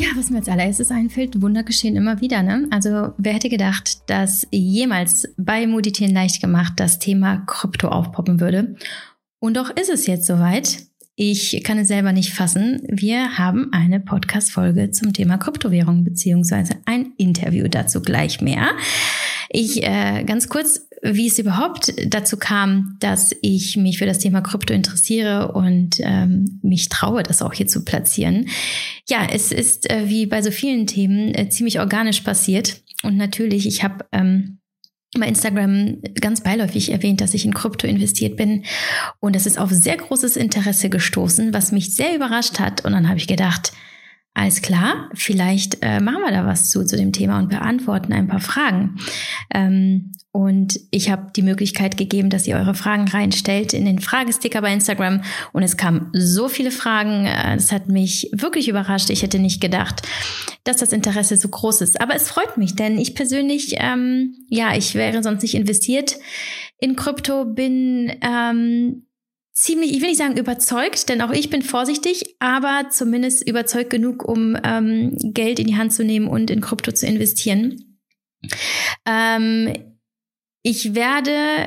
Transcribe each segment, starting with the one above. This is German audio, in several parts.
Ja, was mir als allererstes einfällt, Wunder geschehen immer wieder. Ne? Also wer hätte gedacht, dass jemals bei Moditieren leicht gemacht das Thema Krypto aufpoppen würde? Und doch ist es jetzt soweit. Ich kann es selber nicht fassen. Wir haben eine Podcast-Folge zum Thema Kryptowährung beziehungsweise ein Interview dazu gleich mehr. Ich äh, ganz kurz, wie es überhaupt dazu kam, dass ich mich für das Thema Krypto interessiere und ähm, mich traue, das auch hier zu platzieren. Ja, es ist äh, wie bei so vielen Themen äh, ziemlich organisch passiert. Und natürlich, ich habe ähm, bei Instagram ganz beiläufig erwähnt, dass ich in Krypto investiert bin. Und es ist auf sehr großes Interesse gestoßen, was mich sehr überrascht hat. Und dann habe ich gedacht, alles klar, vielleicht äh, machen wir da was zu, zu dem Thema und beantworten ein paar Fragen. Ähm, und ich habe die Möglichkeit gegeben, dass ihr eure Fragen reinstellt in den Fragesticker bei Instagram. Und es kamen so viele Fragen. Es hat mich wirklich überrascht. Ich hätte nicht gedacht, dass das Interesse so groß ist. Aber es freut mich, denn ich persönlich, ähm, ja, ich wäre sonst nicht investiert in Krypto, bin ähm, ziemlich, ich will nicht sagen überzeugt, denn auch ich bin vorsichtig, aber zumindest überzeugt genug, um ähm, Geld in die Hand zu nehmen und in Krypto zu investieren. Ähm, ich werde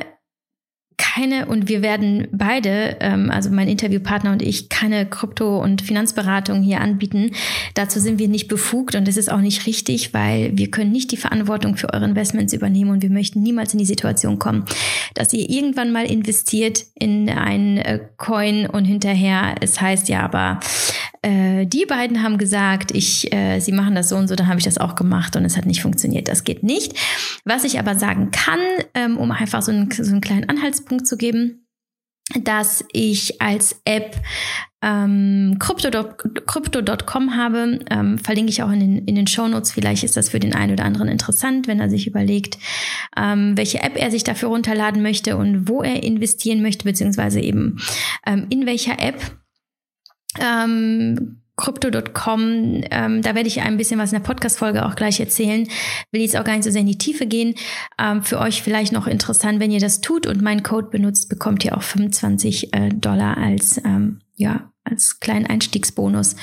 keine und wir werden beide, ähm, also mein Interviewpartner und ich, keine Krypto- und Finanzberatung hier anbieten. Dazu sind wir nicht befugt und das ist auch nicht richtig, weil wir können nicht die Verantwortung für eure Investments übernehmen und wir möchten niemals in die Situation kommen, dass ihr irgendwann mal investiert in einen äh, Coin und hinterher es heißt ja aber äh, die beiden haben gesagt, ich, äh, sie machen das so und so, dann habe ich das auch gemacht und es hat nicht funktioniert. Das geht nicht. Was ich aber sagen kann, ähm, um einfach so einen, so einen kleinen Anhaltspunkt zu geben, dass ich als App ähm, crypto.com habe, ähm, verlinke ich auch in den, in den Show Notes. Vielleicht ist das für den einen oder anderen interessant, wenn er sich überlegt, ähm, welche App er sich dafür runterladen möchte und wo er investieren möchte, beziehungsweise eben ähm, in welcher App. Ähm, Crypto.com, ähm, da werde ich ein bisschen was in der Podcast-Folge auch gleich erzählen. Will jetzt auch gar nicht so sehr in die Tiefe gehen. Ähm, für euch vielleicht noch interessant, wenn ihr das tut und meinen Code benutzt, bekommt ihr auch 25 äh, Dollar als ähm, ja, als kleinen Einstiegsbonus.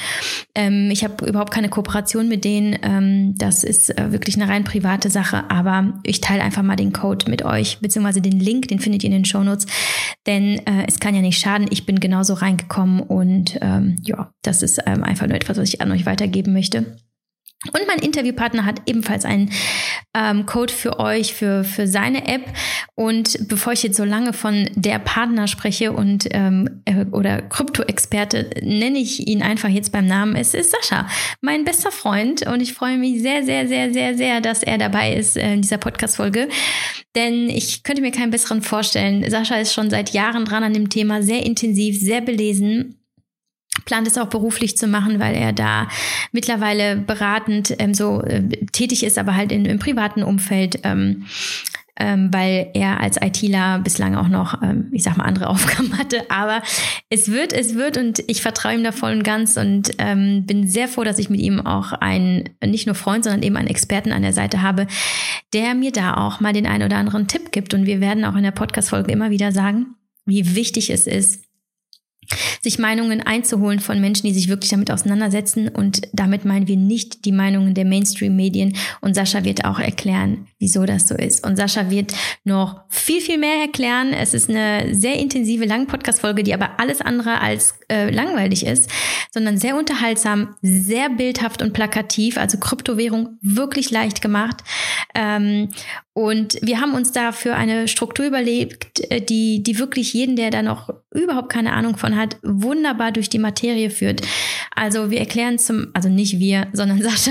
Ähm, ich habe überhaupt keine Kooperation mit denen. Ähm, das ist äh, wirklich eine rein private Sache, aber ich teile einfach mal den Code mit euch, beziehungsweise den Link, den findet ihr in den Shownotes. Denn äh, es kann ja nicht schaden. Ich bin genauso reingekommen und ähm, ja, das ist ähm, einfach nur etwas, was ich an euch weitergeben möchte. Und mein Interviewpartner hat ebenfalls einen ähm, Code für euch, für, für seine App. Und bevor ich jetzt so lange von der Partner spreche und ähm, äh, oder Krypto-Experte, nenne ich ihn einfach jetzt beim Namen. Es ist Sascha, mein bester Freund. Und ich freue mich sehr, sehr, sehr, sehr, sehr, dass er dabei ist äh, in dieser Podcast-Folge. Denn ich könnte mir keinen besseren vorstellen. Sascha ist schon seit Jahren dran an dem Thema, sehr intensiv, sehr belesen plant es auch beruflich zu machen, weil er da mittlerweile beratend ähm, so äh, tätig ist, aber halt in, im privaten Umfeld. Ähm, ähm, weil er als ITler bislang auch noch, ähm, ich sag mal, andere Aufgaben hatte. Aber es wird, es wird und ich vertraue ihm da voll und ganz und ähm, bin sehr froh, dass ich mit ihm auch einen, nicht nur Freund, sondern eben einen Experten an der Seite habe, der mir da auch mal den einen oder anderen Tipp gibt. Und wir werden auch in der Podcast-Folge immer wieder sagen, wie wichtig es ist, sich Meinungen einzuholen von Menschen, die sich wirklich damit auseinandersetzen. Und damit meinen wir nicht die Meinungen der Mainstream-Medien. Und Sascha wird auch erklären, wieso das so ist. Und Sascha wird noch viel, viel mehr erklären. Es ist eine sehr intensive, lange Podcast-Folge, die aber alles andere als äh, langweilig ist, sondern sehr unterhaltsam, sehr bildhaft und plakativ. Also Kryptowährung wirklich leicht gemacht. Ähm, und wir haben uns dafür eine Struktur überlegt, äh, die, die wirklich jeden, der da noch überhaupt keine Ahnung von hat, wunderbar durch die Materie führt. Also wir erklären zum, also nicht wir, sondern Sascha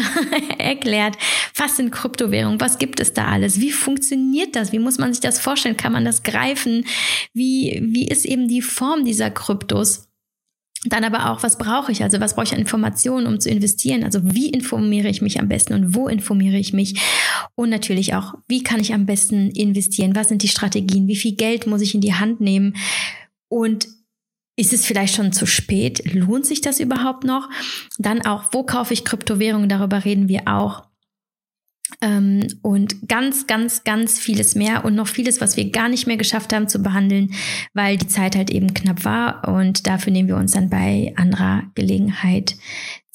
erklärt, was sind Kryptowährungen, was gibt es da alles, wie funktioniert das, wie muss man sich das vorstellen, kann man das greifen, wie, wie ist eben die Form dieser Kryptos. Dann aber auch, was brauche ich? Also was brauche ich an Informationen, um zu investieren? Also wie informiere ich mich am besten und wo informiere ich mich? Und natürlich auch, wie kann ich am besten investieren? Was sind die Strategien? Wie viel Geld muss ich in die Hand nehmen? Und ist es vielleicht schon zu spät? Lohnt sich das überhaupt noch? Dann auch, wo kaufe ich Kryptowährungen? Darüber reden wir auch. Ähm, und ganz, ganz, ganz vieles mehr und noch vieles, was wir gar nicht mehr geschafft haben zu behandeln, weil die Zeit halt eben knapp war und dafür nehmen wir uns dann bei anderer Gelegenheit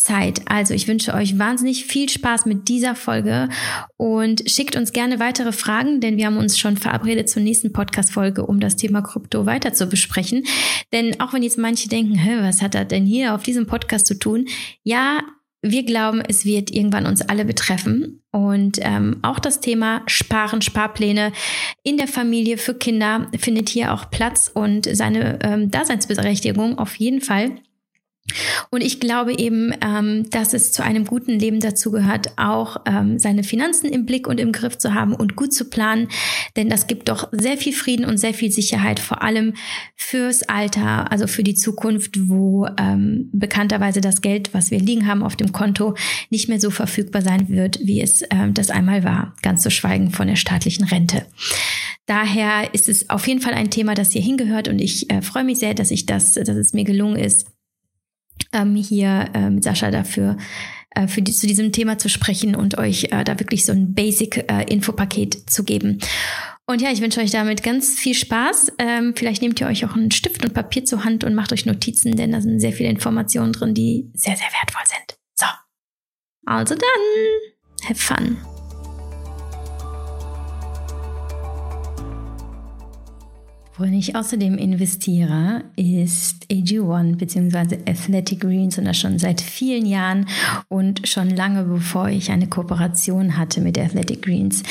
Zeit. Also ich wünsche euch wahnsinnig viel Spaß mit dieser Folge und schickt uns gerne weitere Fragen, denn wir haben uns schon verabredet zur nächsten Podcast-Folge, um das Thema Krypto weiter zu besprechen. Denn auch wenn jetzt manche denken, was hat er denn hier auf diesem Podcast zu tun? Ja, wir glauben, es wird irgendwann uns alle betreffen. Und ähm, auch das Thema Sparen, Sparpläne in der Familie für Kinder findet hier auch Platz und seine ähm, Daseinsberechtigung auf jeden Fall. Und ich glaube eben, ähm, dass es zu einem guten Leben dazu gehört, auch ähm, seine Finanzen im Blick und im Griff zu haben und gut zu planen. Denn das gibt doch sehr viel Frieden und sehr viel Sicherheit, vor allem fürs Alter, also für die Zukunft, wo ähm, bekannterweise das Geld, was wir liegen haben auf dem Konto, nicht mehr so verfügbar sein wird, wie es ähm, das einmal war. Ganz zu schweigen von der staatlichen Rente. Daher ist es auf jeden Fall ein Thema, das hier hingehört und ich äh, freue mich sehr, dass ich das, dass es mir gelungen ist, ähm, hier äh, mit Sascha dafür äh, für die, zu diesem Thema zu sprechen und euch äh, da wirklich so ein Basic-Infopaket äh, zu geben. Und ja, ich wünsche euch damit ganz viel Spaß. Ähm, vielleicht nehmt ihr euch auch einen Stift und Papier zur Hand und macht euch Notizen, denn da sind sehr viele Informationen drin, die sehr, sehr wertvoll sind. So. Also dann, have fun. Worin ich außerdem investiere, ist AG1 bzw. Athletic Greens und das schon seit vielen Jahren und schon lange bevor ich eine Kooperation hatte mit Athletic Greens.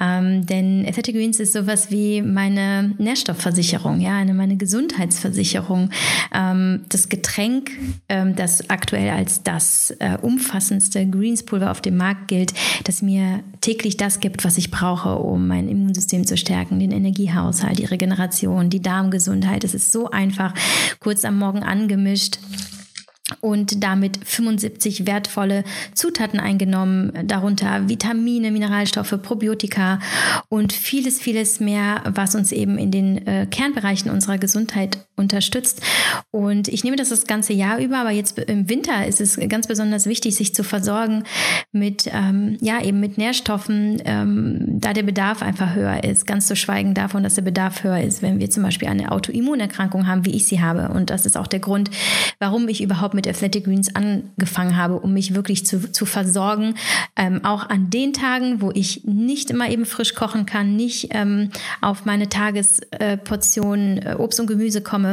Ähm, denn Athletic Greens ist sowas wie meine Nährstoffversicherung, ja, eine meine Gesundheitsversicherung. Ähm, das Getränk, ähm, das aktuell als das äh, umfassendste Greenspulver auf dem Markt gilt, das mir täglich das gibt, was ich brauche, um mein Immunsystem zu stärken, den Energiehaushalt, die Regeneration Regeneration, die Darmgesundheit. Es ist so einfach, kurz am Morgen angemischt und damit 75 wertvolle Zutaten eingenommen, darunter Vitamine, Mineralstoffe, Probiotika und vieles, vieles mehr, was uns eben in den äh, Kernbereichen unserer Gesundheit unterstützt. Und ich nehme das das ganze Jahr über, aber jetzt im Winter ist es ganz besonders wichtig, sich zu versorgen mit, ähm, ja, eben mit Nährstoffen, ähm, da der Bedarf einfach höher ist. Ganz zu schweigen davon, dass der Bedarf höher ist, wenn wir zum Beispiel eine Autoimmunerkrankung haben, wie ich sie habe. Und das ist auch der Grund, warum ich überhaupt mit Athletic Greens angefangen habe, um mich wirklich zu, zu versorgen. Ähm, auch an den Tagen, wo ich nicht immer eben frisch kochen kann, nicht ähm, auf meine Tagesportion äh, Obst und Gemüse komme,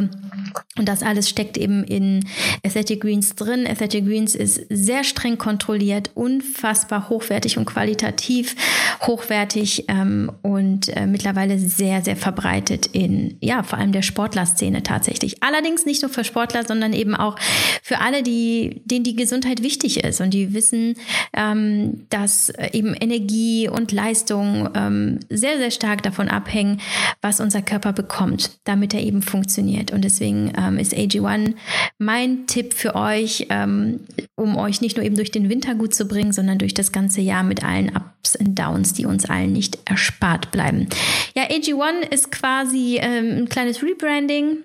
und das alles steckt eben in Athletic Greens drin. Athletic Greens ist sehr streng kontrolliert, unfassbar hochwertig und qualitativ hochwertig ähm, und äh, mittlerweile sehr, sehr verbreitet in, ja, vor allem der Sportlerszene tatsächlich. Allerdings nicht nur für Sportler, sondern eben auch für alle, die, denen die Gesundheit wichtig ist und die wissen, ähm, dass eben Energie und Leistung ähm, sehr, sehr stark davon abhängen, was unser Körper bekommt, damit er eben funktioniert. Und deswegen ähm, ist AG1 mein Tipp für euch, ähm, um euch nicht nur eben durch den Winter gut zu bringen, sondern durch das ganze Jahr mit allen Ups und Downs, die uns allen nicht erspart bleiben. Ja, AG1 ist quasi ähm, ein kleines Rebranding.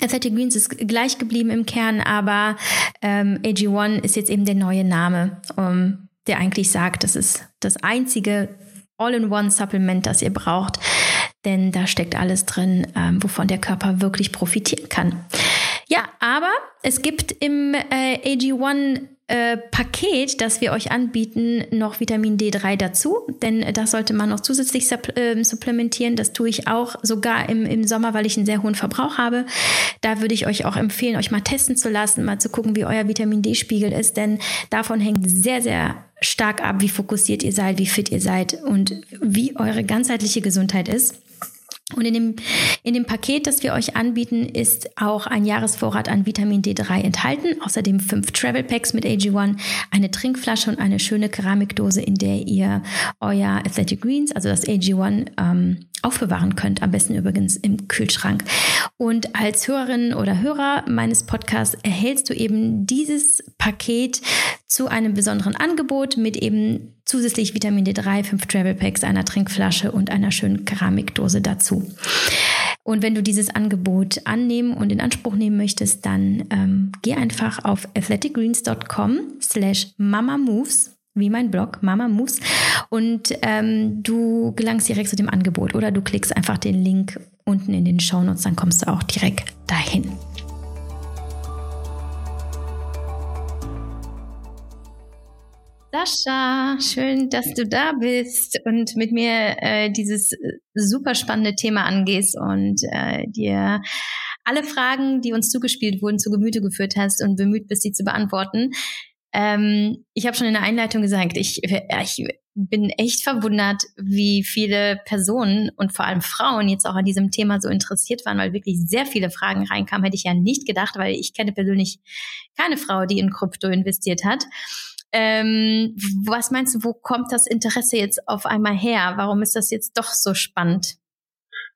Athletic Greens ist gleich geblieben im Kern, aber ähm, AG1 ist jetzt eben der neue Name, um, der eigentlich sagt, das ist das einzige All-in-One-Supplement, das ihr braucht, denn da steckt alles drin, ähm, wovon der Körper wirklich profitieren kann. Ja, aber es gibt im äh, AG1 äh, Paket, das wir euch anbieten, noch Vitamin D3 dazu, denn das sollte man noch zusätzlich äh, supplementieren. Das tue ich auch sogar im, im Sommer, weil ich einen sehr hohen Verbrauch habe. Da würde ich euch auch empfehlen, euch mal testen zu lassen, mal zu gucken, wie euer Vitamin D-Spiegel ist, denn davon hängt sehr, sehr stark ab, wie fokussiert ihr seid, wie fit ihr seid und wie eure ganzheitliche Gesundheit ist. Und in dem, in dem Paket, das wir euch anbieten, ist auch ein Jahresvorrat an Vitamin D3 enthalten. Außerdem fünf Travel Packs mit AG1, eine Trinkflasche und eine schöne Keramikdose, in der ihr euer Athletic Greens, also das AG1, ähm, aufbewahren könnt. Am besten übrigens im Kühlschrank. Und als Hörerin oder Hörer meines Podcasts erhältst du eben dieses Paket zu einem besonderen Angebot mit eben zusätzlich Vitamin D3, fünf Travel Packs, einer Trinkflasche und einer schönen Keramikdose dazu. Und wenn du dieses Angebot annehmen und in Anspruch nehmen möchtest, dann ähm, geh einfach auf athleticgreens.com slash mamamoves wie mein Blog Mama Moves und ähm, du gelangst direkt zu dem Angebot oder du klickst einfach den Link unten in den Shownotes, dann kommst du auch direkt dahin. Sascha, schön, dass du da bist und mit mir äh, dieses äh, super spannende Thema angehst und äh, dir alle Fragen, die uns zugespielt wurden, zu Gemüte geführt hast und bemüht bist, sie zu beantworten. Ähm, ich habe schon in der Einleitung gesagt, ich, ich bin echt verwundert, wie viele Personen und vor allem Frauen jetzt auch an diesem Thema so interessiert waren, weil wirklich sehr viele Fragen reinkamen. Hätte ich ja nicht gedacht, weil ich kenne persönlich keine Frau, die in Krypto investiert hat. Ähm, was meinst du, wo kommt das Interesse jetzt auf einmal her? Warum ist das jetzt doch so spannend?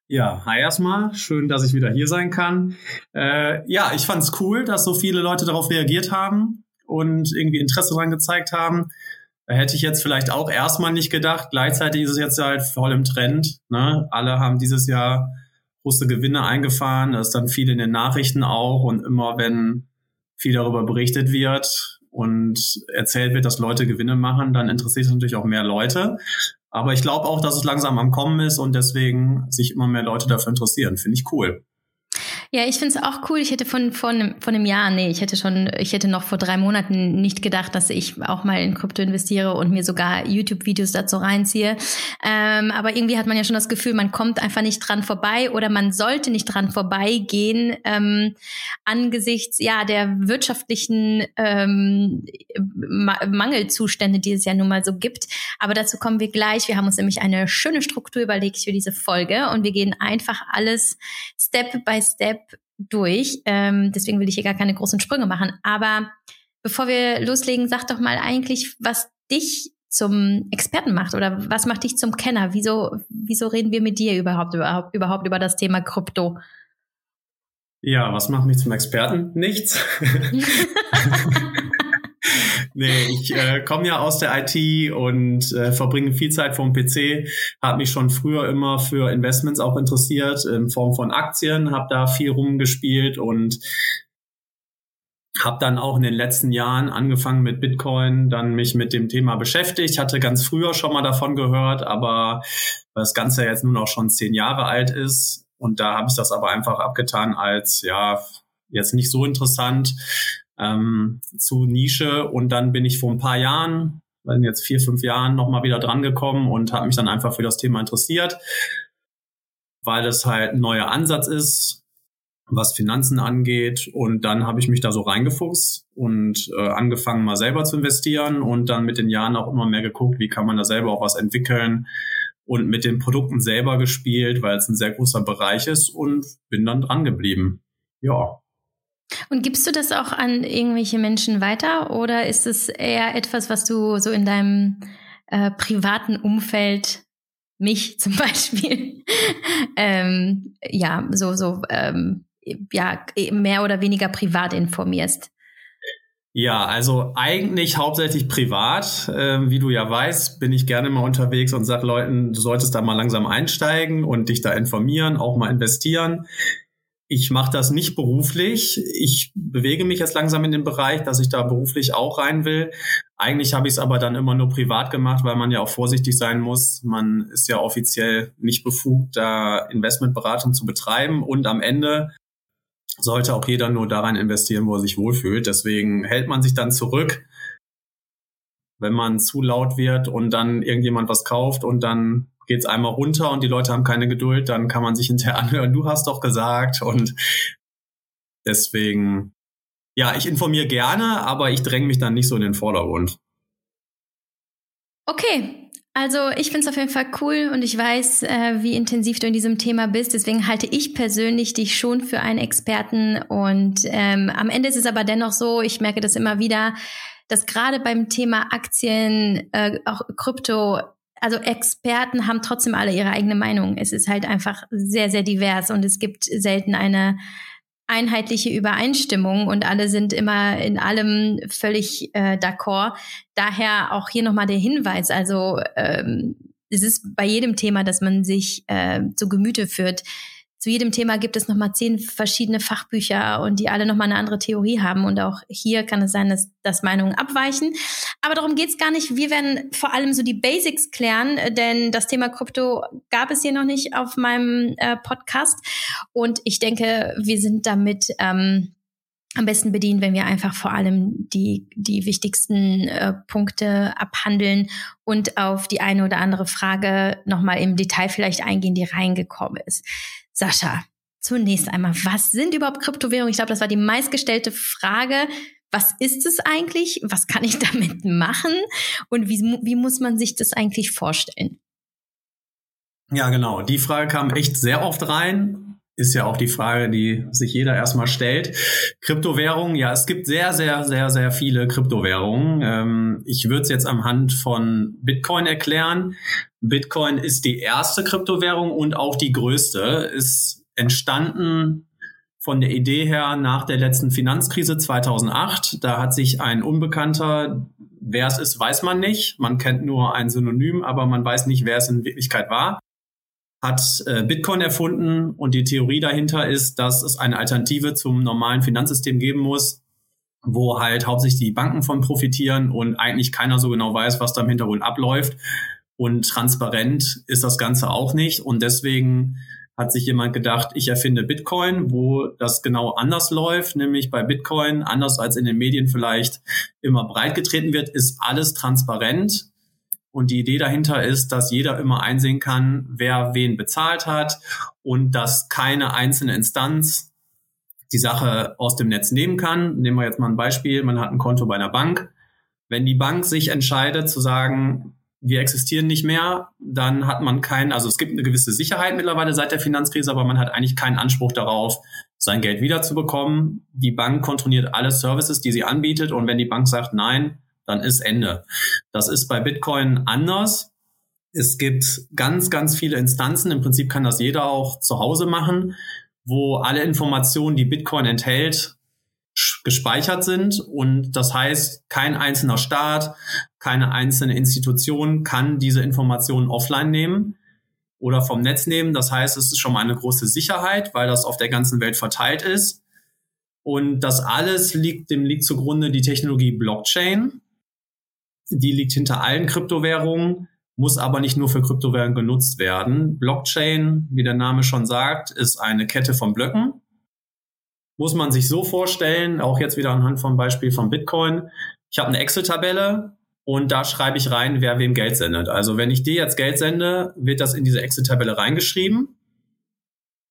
Ja, hi erstmal. Schön, dass ich wieder hier sein kann. Äh, ja, ich fand es cool, dass so viele Leute darauf reagiert haben und irgendwie Interesse daran gezeigt haben. Da hätte ich jetzt vielleicht auch erstmal nicht gedacht. Gleichzeitig ist es jetzt halt voll im Trend. Ne? Alle haben dieses Jahr große Gewinne eingefahren. Da ist dann viel in den Nachrichten auch. Und immer wenn viel darüber berichtet wird, und erzählt wird, dass Leute Gewinne machen, dann interessiert es natürlich auch mehr Leute. Aber ich glaube auch, dass es langsam am Kommen ist und deswegen sich immer mehr Leute dafür interessieren. Finde ich cool. Ja, ich finde es auch cool. Ich hätte von, von, von einem Jahr, nee, ich hätte schon, ich hätte noch vor drei Monaten nicht gedacht, dass ich auch mal in Krypto investiere und mir sogar YouTube-Videos dazu reinziehe. Ähm, aber irgendwie hat man ja schon das Gefühl, man kommt einfach nicht dran vorbei oder man sollte nicht dran vorbeigehen ähm, angesichts ja der wirtschaftlichen ähm, Mangelzustände, die es ja nun mal so gibt. Aber dazu kommen wir gleich. Wir haben uns nämlich eine schöne Struktur überlegt für diese Folge und wir gehen einfach alles Step by Step durch. Ähm, deswegen will ich hier gar keine großen Sprünge machen. Aber bevor wir loslegen, sag doch mal eigentlich, was dich zum Experten macht oder was macht dich zum Kenner? Wieso, wieso reden wir mit dir überhaupt, überhaupt, überhaupt über das Thema Krypto? Ja, was macht mich zum Experten? Nichts. Nee, ich äh, komme ja aus der IT und äh, verbringe viel Zeit vom PC, habe mich schon früher immer für Investments auch interessiert in Form von Aktien, habe da viel rumgespielt und habe dann auch in den letzten Jahren angefangen mit Bitcoin, dann mich mit dem Thema beschäftigt. Hatte ganz früher schon mal davon gehört, aber das Ganze jetzt nun auch schon zehn Jahre alt ist. Und da habe ich das aber einfach abgetan als ja jetzt nicht so interessant ähm, zu Nische und dann bin ich vor ein paar Jahren, weil jetzt vier, fünf Jahren nochmal wieder dran gekommen und habe mich dann einfach für das Thema interessiert, weil das halt ein neuer Ansatz ist, was Finanzen angeht. Und dann habe ich mich da so reingefuchst und äh, angefangen mal selber zu investieren und dann mit den Jahren auch immer mehr geguckt, wie kann man da selber auch was entwickeln und mit den Produkten selber gespielt, weil es ein sehr großer Bereich ist und bin dann dran geblieben. Ja, und gibst du das auch an irgendwelche Menschen weiter oder ist es eher etwas, was du so in deinem äh, privaten Umfeld, mich zum Beispiel, ähm, ja, so, so, ähm, ja, mehr oder weniger privat informierst? Ja, also eigentlich hauptsächlich privat. Ähm, wie du ja weißt, bin ich gerne mal unterwegs und sag Leuten, du solltest da mal langsam einsteigen und dich da informieren, auch mal investieren ich mache das nicht beruflich. Ich bewege mich jetzt langsam in den Bereich, dass ich da beruflich auch rein will. Eigentlich habe ich es aber dann immer nur privat gemacht, weil man ja auch vorsichtig sein muss. Man ist ja offiziell nicht befugt, da Investmentberatung zu betreiben. Und am Ende sollte auch jeder nur daran investieren, wo er sich wohlfühlt. Deswegen hält man sich dann zurück, wenn man zu laut wird und dann irgendjemand was kauft und dann geht es einmal runter und die Leute haben keine Geduld, dann kann man sich hinterher anhören, du hast doch gesagt. Und deswegen, ja, ich informiere gerne, aber ich dränge mich dann nicht so in den Vordergrund. Okay, also ich finde es auf jeden Fall cool und ich weiß, äh, wie intensiv du in diesem Thema bist. Deswegen halte ich persönlich dich schon für einen Experten. Und ähm, am Ende ist es aber dennoch so, ich merke das immer wieder, dass gerade beim Thema Aktien, äh, auch Krypto, also Experten haben trotzdem alle ihre eigene Meinung. Es ist halt einfach sehr, sehr divers und es gibt selten eine einheitliche Übereinstimmung und alle sind immer in allem völlig äh, d'accord. Daher auch hier nochmal der Hinweis, also ähm, es ist bei jedem Thema, das man sich äh, zu Gemüte führt, zu jedem Thema gibt es nochmal zehn verschiedene Fachbücher und die alle nochmal eine andere Theorie haben. Und auch hier kann es sein, dass, dass Meinungen abweichen. Aber darum geht's gar nicht. Wir werden vor allem so die Basics klären, denn das Thema Krypto gab es hier noch nicht auf meinem äh, Podcast. Und ich denke, wir sind damit ähm, am besten bedient, wenn wir einfach vor allem die, die wichtigsten äh, Punkte abhandeln und auf die eine oder andere Frage nochmal im Detail vielleicht eingehen, die reingekommen ist. Sascha, zunächst einmal, was sind überhaupt Kryptowährungen? Ich glaube, das war die meistgestellte Frage. Was ist es eigentlich? Was kann ich damit machen? Und wie, wie muss man sich das eigentlich vorstellen? Ja, genau. Die Frage kam echt sehr oft rein ist ja auch die Frage, die sich jeder erstmal stellt. Kryptowährungen, ja, es gibt sehr, sehr, sehr, sehr viele Kryptowährungen. Ähm, ich würde es jetzt am Hand von Bitcoin erklären. Bitcoin ist die erste Kryptowährung und auch die größte. Ist entstanden von der Idee her nach der letzten Finanzkrise 2008. Da hat sich ein Unbekannter, wer es ist, weiß man nicht. Man kennt nur ein Synonym, aber man weiß nicht, wer es in Wirklichkeit war hat äh, Bitcoin erfunden und die Theorie dahinter ist, dass es eine Alternative zum normalen Finanzsystem geben muss, wo halt hauptsächlich die Banken von profitieren und eigentlich keiner so genau weiß, was da im Hintergrund abläuft. Und transparent ist das Ganze auch nicht. Und deswegen hat sich jemand gedacht, ich erfinde Bitcoin, wo das genau anders läuft, nämlich bei Bitcoin, anders als in den Medien vielleicht immer breit getreten wird, ist alles transparent. Und die Idee dahinter ist, dass jeder immer einsehen kann, wer wen bezahlt hat und dass keine einzelne Instanz die Sache aus dem Netz nehmen kann. Nehmen wir jetzt mal ein Beispiel. Man hat ein Konto bei einer Bank. Wenn die Bank sich entscheidet zu sagen, wir existieren nicht mehr, dann hat man keinen, also es gibt eine gewisse Sicherheit mittlerweile seit der Finanzkrise, aber man hat eigentlich keinen Anspruch darauf, sein Geld wiederzubekommen. Die Bank kontrolliert alle Services, die sie anbietet und wenn die Bank sagt, nein, dann ist Ende. Das ist bei Bitcoin anders. Es gibt ganz, ganz viele Instanzen. Im Prinzip kann das jeder auch zu Hause machen, wo alle Informationen, die Bitcoin enthält, gespeichert sind. Und das heißt, kein einzelner Staat, keine einzelne Institution kann diese Informationen offline nehmen oder vom Netz nehmen. Das heißt, es ist schon mal eine große Sicherheit, weil das auf der ganzen Welt verteilt ist. Und das alles liegt, dem liegt zugrunde die Technologie Blockchain die liegt hinter allen Kryptowährungen, muss aber nicht nur für Kryptowährungen genutzt werden. Blockchain, wie der Name schon sagt, ist eine Kette von Blöcken. Muss man sich so vorstellen, auch jetzt wieder anhand vom Beispiel von Bitcoin. Ich habe eine Excel-Tabelle und da schreibe ich rein, wer wem Geld sendet. Also wenn ich dir jetzt Geld sende, wird das in diese Excel-Tabelle reingeschrieben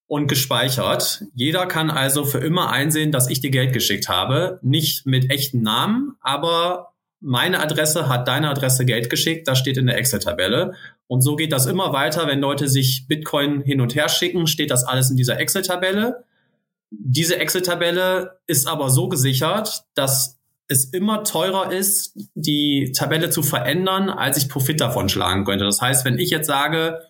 und gespeichert. Jeder kann also für immer einsehen, dass ich dir Geld geschickt habe. Nicht mit echten Namen, aber meine Adresse hat deine Adresse Geld geschickt, das steht in der Excel-Tabelle. Und so geht das immer weiter, wenn Leute sich Bitcoin hin und her schicken, steht das alles in dieser Excel-Tabelle. Diese Excel-Tabelle ist aber so gesichert, dass es immer teurer ist, die Tabelle zu verändern, als ich Profit davon schlagen könnte. Das heißt, wenn ich jetzt sage,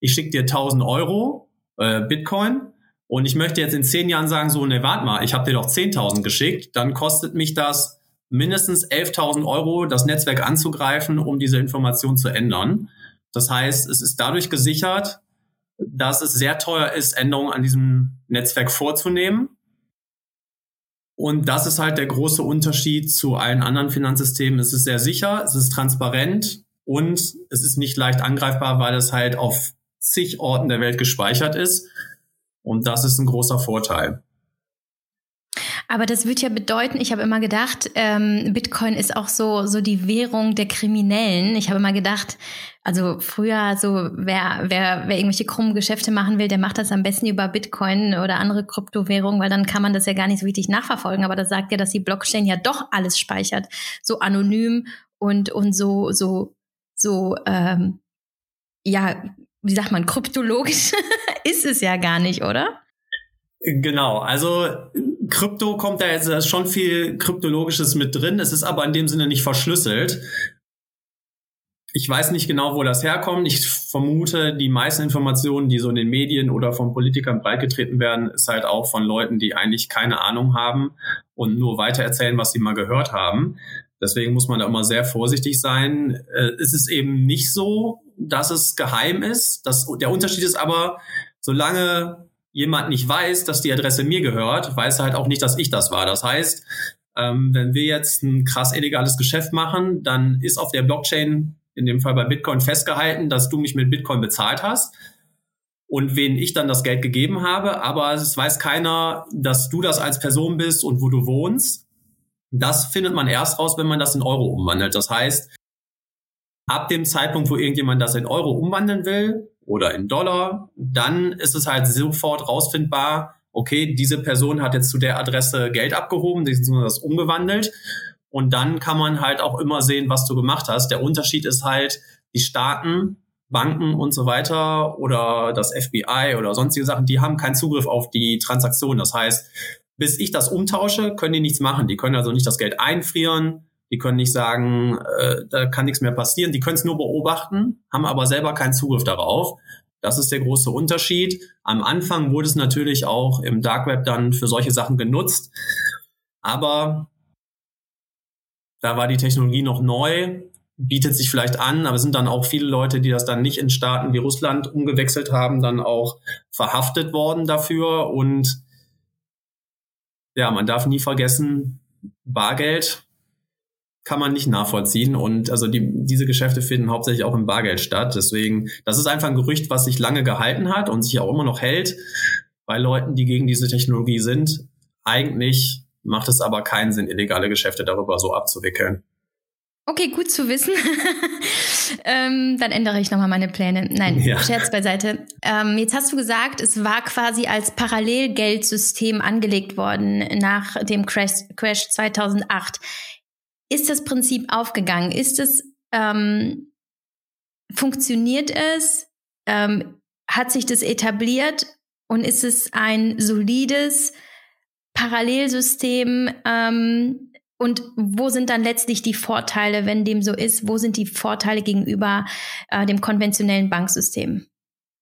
ich schicke dir 1000 Euro äh, Bitcoin und ich möchte jetzt in zehn Jahren sagen, so, ne, warte mal, ich habe dir doch 10.000 geschickt, dann kostet mich das mindestens 11.000 Euro, das Netzwerk anzugreifen, um diese Information zu ändern. Das heißt, es ist dadurch gesichert, dass es sehr teuer ist, Änderungen an diesem Netzwerk vorzunehmen. Und das ist halt der große Unterschied zu allen anderen Finanzsystemen. Es ist sehr sicher, es ist transparent und es ist nicht leicht angreifbar, weil es halt auf zig Orten der Welt gespeichert ist. Und das ist ein großer Vorteil. Aber das würde ja bedeuten, ich habe immer gedacht, ähm, Bitcoin ist auch so, so die Währung der Kriminellen. Ich habe immer gedacht, also früher so, wer, wer, wer irgendwelche krummen Geschäfte machen will, der macht das am besten über Bitcoin oder andere Kryptowährungen, weil dann kann man das ja gar nicht so richtig nachverfolgen. Aber das sagt ja, dass die Blockchain ja doch alles speichert. So anonym und, und so, so, so, ähm, ja, wie sagt man, kryptologisch ist es ja gar nicht, oder? Genau, also Krypto kommt da jetzt schon viel Kryptologisches mit drin. Es ist aber in dem Sinne nicht verschlüsselt. Ich weiß nicht genau, wo das herkommt. Ich vermute, die meisten Informationen, die so in den Medien oder von Politikern breitgetreten werden, ist halt auch von Leuten, die eigentlich keine Ahnung haben und nur weitererzählen, was sie mal gehört haben. Deswegen muss man da immer sehr vorsichtig sein. Äh, es ist eben nicht so, dass es geheim ist. Das, der Unterschied ist aber, solange jemand nicht weiß, dass die Adresse mir gehört, weiß er halt auch nicht, dass ich das war. Das heißt, ähm, wenn wir jetzt ein krass illegales Geschäft machen, dann ist auf der Blockchain, in dem Fall bei Bitcoin, festgehalten, dass du mich mit Bitcoin bezahlt hast und wen ich dann das Geld gegeben habe. Aber es weiß keiner, dass du das als Person bist und wo du wohnst. Das findet man erst raus, wenn man das in Euro umwandelt. Das heißt, ab dem Zeitpunkt, wo irgendjemand das in Euro umwandeln will, oder in Dollar, dann ist es halt sofort rausfindbar, okay, diese Person hat jetzt zu der Adresse Geld abgehoben, die sind das umgewandelt. Und dann kann man halt auch immer sehen, was du gemacht hast. Der Unterschied ist halt, die Staaten, Banken und so weiter oder das FBI oder sonstige Sachen, die haben keinen Zugriff auf die Transaktion. Das heißt, bis ich das umtausche, können die nichts machen. Die können also nicht das Geld einfrieren, die können nicht sagen, äh, da kann nichts mehr passieren. Die können es nur beobachten, haben aber selber keinen Zugriff darauf. Das ist der große Unterschied. Am Anfang wurde es natürlich auch im Dark Web dann für solche Sachen genutzt. Aber da war die Technologie noch neu, bietet sich vielleicht an, aber es sind dann auch viele Leute, die das dann nicht in Staaten wie Russland umgewechselt haben, dann auch verhaftet worden dafür. Und ja, man darf nie vergessen, Bargeld kann man nicht nachvollziehen. Und also die, diese Geschäfte finden hauptsächlich auch im Bargeld statt. Deswegen, das ist einfach ein Gerücht, was sich lange gehalten hat und sich auch immer noch hält bei Leuten, die gegen diese Technologie sind. Eigentlich macht es aber keinen Sinn, illegale Geschäfte darüber so abzuwickeln. Okay, gut zu wissen. ähm, dann ändere ich nochmal meine Pläne. Nein, ja. Scherz beiseite. Ähm, jetzt hast du gesagt, es war quasi als Parallelgeldsystem angelegt worden nach dem Crash, Crash 2008. Ist das Prinzip aufgegangen? Ist es, ähm, funktioniert es? Ähm, hat sich das etabliert? Und ist es ein solides Parallelsystem? Ähm, und wo sind dann letztlich die Vorteile, wenn dem so ist? Wo sind die Vorteile gegenüber äh, dem konventionellen Banksystem?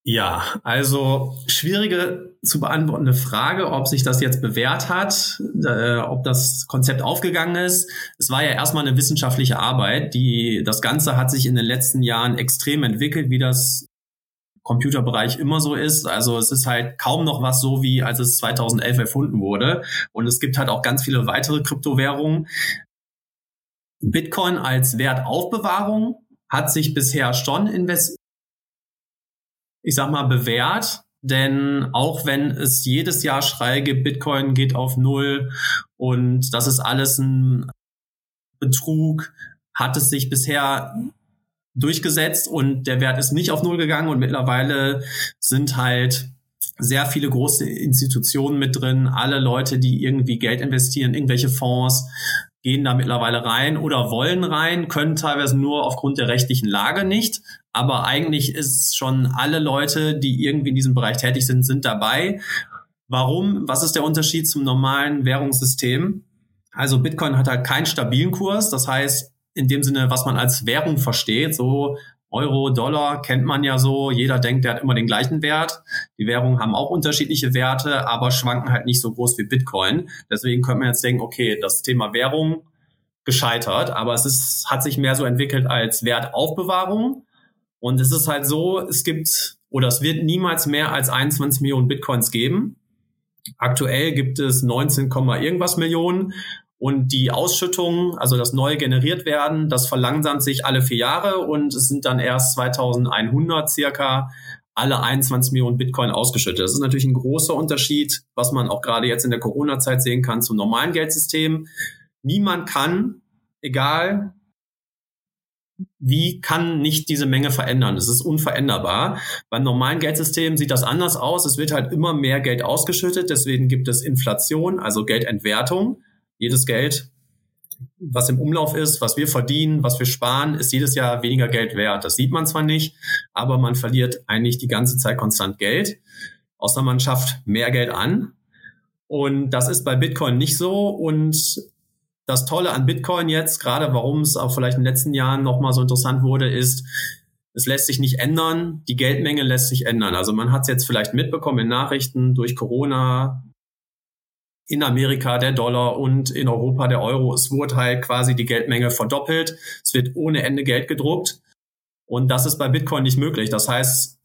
Ja, also schwierige zu beantwortende Frage, ob sich das jetzt bewährt hat, äh, ob das Konzept aufgegangen ist. Es war ja erstmal eine wissenschaftliche Arbeit, die das Ganze hat sich in den letzten Jahren extrem entwickelt, wie das Computerbereich immer so ist. Also es ist halt kaum noch was so, wie als es 2011 erfunden wurde. Und es gibt halt auch ganz viele weitere Kryptowährungen. Bitcoin als Wertaufbewahrung hat sich bisher schon invest ich sag mal, bewährt. Denn auch wenn es jedes Jahr Schrei gibt, Bitcoin geht auf Null und das ist alles ein Betrug, hat es sich bisher durchgesetzt und der Wert ist nicht auf Null gegangen und mittlerweile sind halt sehr viele große Institutionen mit drin, alle Leute, die irgendwie Geld investieren, irgendwelche Fonds, gehen da mittlerweile rein oder wollen rein, können teilweise nur aufgrund der rechtlichen Lage nicht. Aber eigentlich ist schon alle Leute, die irgendwie in diesem Bereich tätig sind, sind dabei. Warum? Was ist der Unterschied zum normalen Währungssystem? Also Bitcoin hat halt keinen stabilen Kurs. Das heißt, in dem Sinne, was man als Währung versteht, so Euro, Dollar kennt man ja so. Jeder denkt, der hat immer den gleichen Wert. Die Währungen haben auch unterschiedliche Werte, aber schwanken halt nicht so groß wie Bitcoin. Deswegen könnte man jetzt denken, okay, das Thema Währung gescheitert, aber es ist, hat sich mehr so entwickelt als Wertaufbewahrung. Und es ist halt so, es gibt oder es wird niemals mehr als 21 Millionen Bitcoins geben. Aktuell gibt es 19, irgendwas Millionen. Und die Ausschüttungen, also das neue generiert werden, das verlangsamt sich alle vier Jahre und es sind dann erst 2100 circa alle 21 Millionen Bitcoin ausgeschüttet. Das ist natürlich ein großer Unterschied, was man auch gerade jetzt in der Corona-Zeit sehen kann zum normalen Geldsystem. Niemand kann, egal wie kann nicht diese Menge verändern? Es ist unveränderbar. Beim normalen Geldsystem sieht das anders aus. Es wird halt immer mehr Geld ausgeschüttet. Deswegen gibt es Inflation, also Geldentwertung. Jedes Geld, was im Umlauf ist, was wir verdienen, was wir sparen, ist jedes Jahr weniger Geld wert. Das sieht man zwar nicht, aber man verliert eigentlich die ganze Zeit konstant Geld, außer man schafft mehr Geld an. Und das ist bei Bitcoin nicht so. Und das Tolle an Bitcoin jetzt, gerade warum es auch vielleicht in den letzten Jahren nochmal so interessant wurde, ist, es lässt sich nicht ändern, die Geldmenge lässt sich ändern. Also man hat es jetzt vielleicht mitbekommen in Nachrichten durch Corona, in Amerika der Dollar und in Europa der Euro. Es wurde halt quasi die Geldmenge verdoppelt. Es wird ohne Ende Geld gedruckt. Und das ist bei Bitcoin nicht möglich. Das heißt,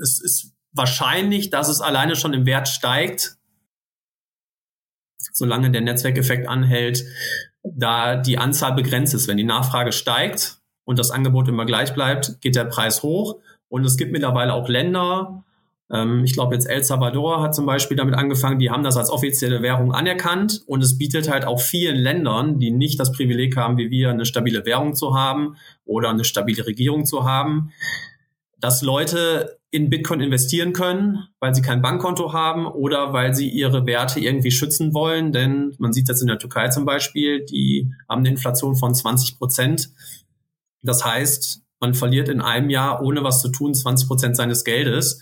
es ist wahrscheinlich, dass es alleine schon im Wert steigt, solange der Netzwerkeffekt anhält, da die Anzahl begrenzt ist. Wenn die Nachfrage steigt und das Angebot immer gleich bleibt, geht der Preis hoch. Und es gibt mittlerweile auch Länder, ich glaube jetzt El Salvador hat zum Beispiel damit angefangen, die haben das als offizielle Währung anerkannt und es bietet halt auch vielen Ländern, die nicht das Privileg haben, wie wir, eine stabile Währung zu haben oder eine stabile Regierung zu haben, dass Leute in Bitcoin investieren können, weil sie kein Bankkonto haben oder weil sie ihre Werte irgendwie schützen wollen. Denn man sieht das in der Türkei zum Beispiel, die haben eine Inflation von 20 Prozent. Das heißt, man verliert in einem Jahr, ohne was zu tun, 20 Prozent seines Geldes.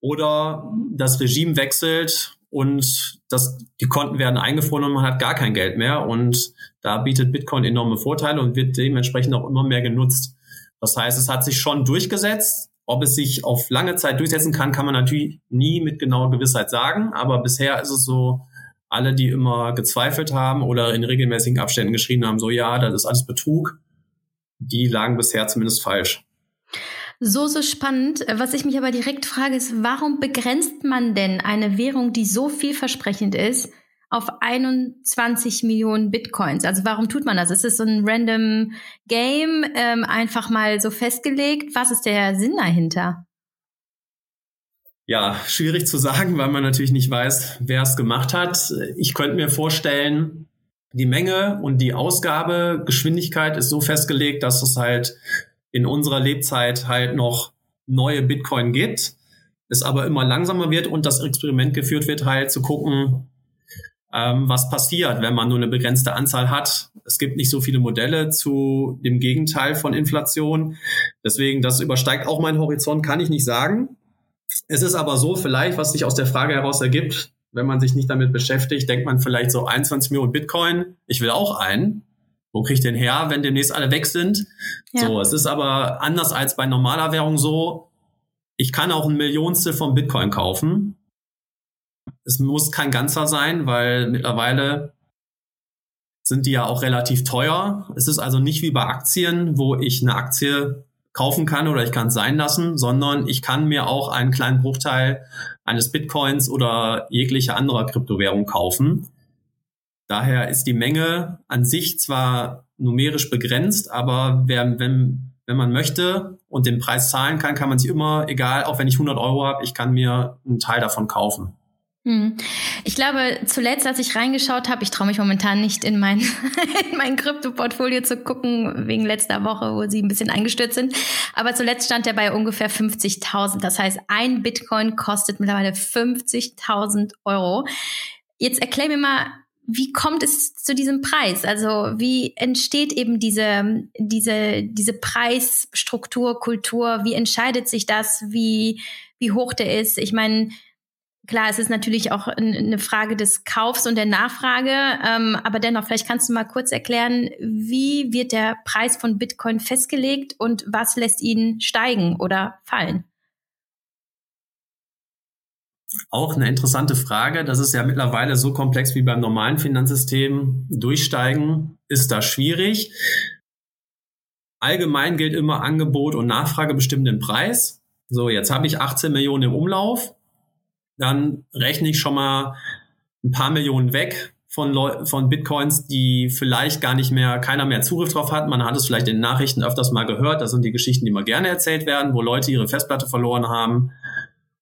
Oder das Regime wechselt und das, die Konten werden eingefroren und man hat gar kein Geld mehr. Und da bietet Bitcoin enorme Vorteile und wird dementsprechend auch immer mehr genutzt. Das heißt, es hat sich schon durchgesetzt. Ob es sich auf lange Zeit durchsetzen kann, kann man natürlich nie mit genauer Gewissheit sagen. Aber bisher ist es so, alle, die immer gezweifelt haben oder in regelmäßigen Abständen geschrieben haben, so ja, das ist alles Betrug, die lagen bisher zumindest falsch. So, so spannend. Was ich mich aber direkt frage, ist, warum begrenzt man denn eine Währung, die so vielversprechend ist, auf 21 Millionen Bitcoins. Also warum tut man das? Ist es so ein random Game, ähm, einfach mal so festgelegt? Was ist der Sinn dahinter? Ja, schwierig zu sagen, weil man natürlich nicht weiß, wer es gemacht hat. Ich könnte mir vorstellen, die Menge und die Ausgabegeschwindigkeit ist so festgelegt, dass es halt in unserer Lebzeit halt noch neue Bitcoin gibt, es aber immer langsamer wird und das Experiment geführt wird, halt zu gucken, ähm, was passiert, wenn man nur eine begrenzte Anzahl hat. Es gibt nicht so viele Modelle zu dem Gegenteil von Inflation. Deswegen, das übersteigt auch meinen Horizont, kann ich nicht sagen. Es ist aber so, vielleicht, was sich aus der Frage heraus ergibt, wenn man sich nicht damit beschäftigt, denkt man vielleicht so 21 Millionen Bitcoin. Ich will auch einen. Wo kriege ich den her, wenn demnächst alle weg sind? Ja. So, es ist aber anders als bei normaler Währung so. Ich kann auch ein Millionstel von Bitcoin kaufen es muss kein ganzer sein, weil mittlerweile sind die ja auch relativ teuer. Es ist also nicht wie bei Aktien, wo ich eine Aktie kaufen kann oder ich kann es sein lassen, sondern ich kann mir auch einen kleinen Bruchteil eines Bitcoins oder jeglicher anderer Kryptowährung kaufen. Daher ist die Menge an sich zwar numerisch begrenzt, aber wer, wenn, wenn man möchte und den Preis zahlen kann, kann man sich immer, egal, auch wenn ich 100 Euro habe, ich kann mir einen Teil davon kaufen. Hm. Ich glaube, zuletzt, als ich reingeschaut habe, ich traue mich momentan nicht in mein, in mein Krypto-Portfolio zu gucken, wegen letzter Woche, wo sie ein bisschen eingestürzt sind. Aber zuletzt stand er bei ungefähr 50.000. Das heißt, ein Bitcoin kostet mittlerweile 50.000 Euro. Jetzt erklär mir mal, wie kommt es zu diesem Preis? Also wie entsteht eben diese, diese, diese Preisstruktur, Kultur? Wie entscheidet sich das? Wie, wie hoch der ist? Ich meine, Klar, es ist natürlich auch eine Frage des Kaufs und der Nachfrage, ähm, aber dennoch, vielleicht kannst du mal kurz erklären, wie wird der Preis von Bitcoin festgelegt und was lässt ihn steigen oder fallen? Auch eine interessante Frage. Das ist ja mittlerweile so komplex wie beim normalen Finanzsystem. Durchsteigen ist da schwierig. Allgemein gilt immer Angebot und Nachfrage bestimmen den Preis. So, jetzt habe ich 18 Millionen im Umlauf dann rechne ich schon mal ein paar Millionen weg von, Leu von Bitcoins, die vielleicht gar nicht mehr, keiner mehr Zugriff drauf hat. Man hat es vielleicht in den Nachrichten öfters mal gehört. Das sind die Geschichten, die immer gerne erzählt werden, wo Leute ihre Festplatte verloren haben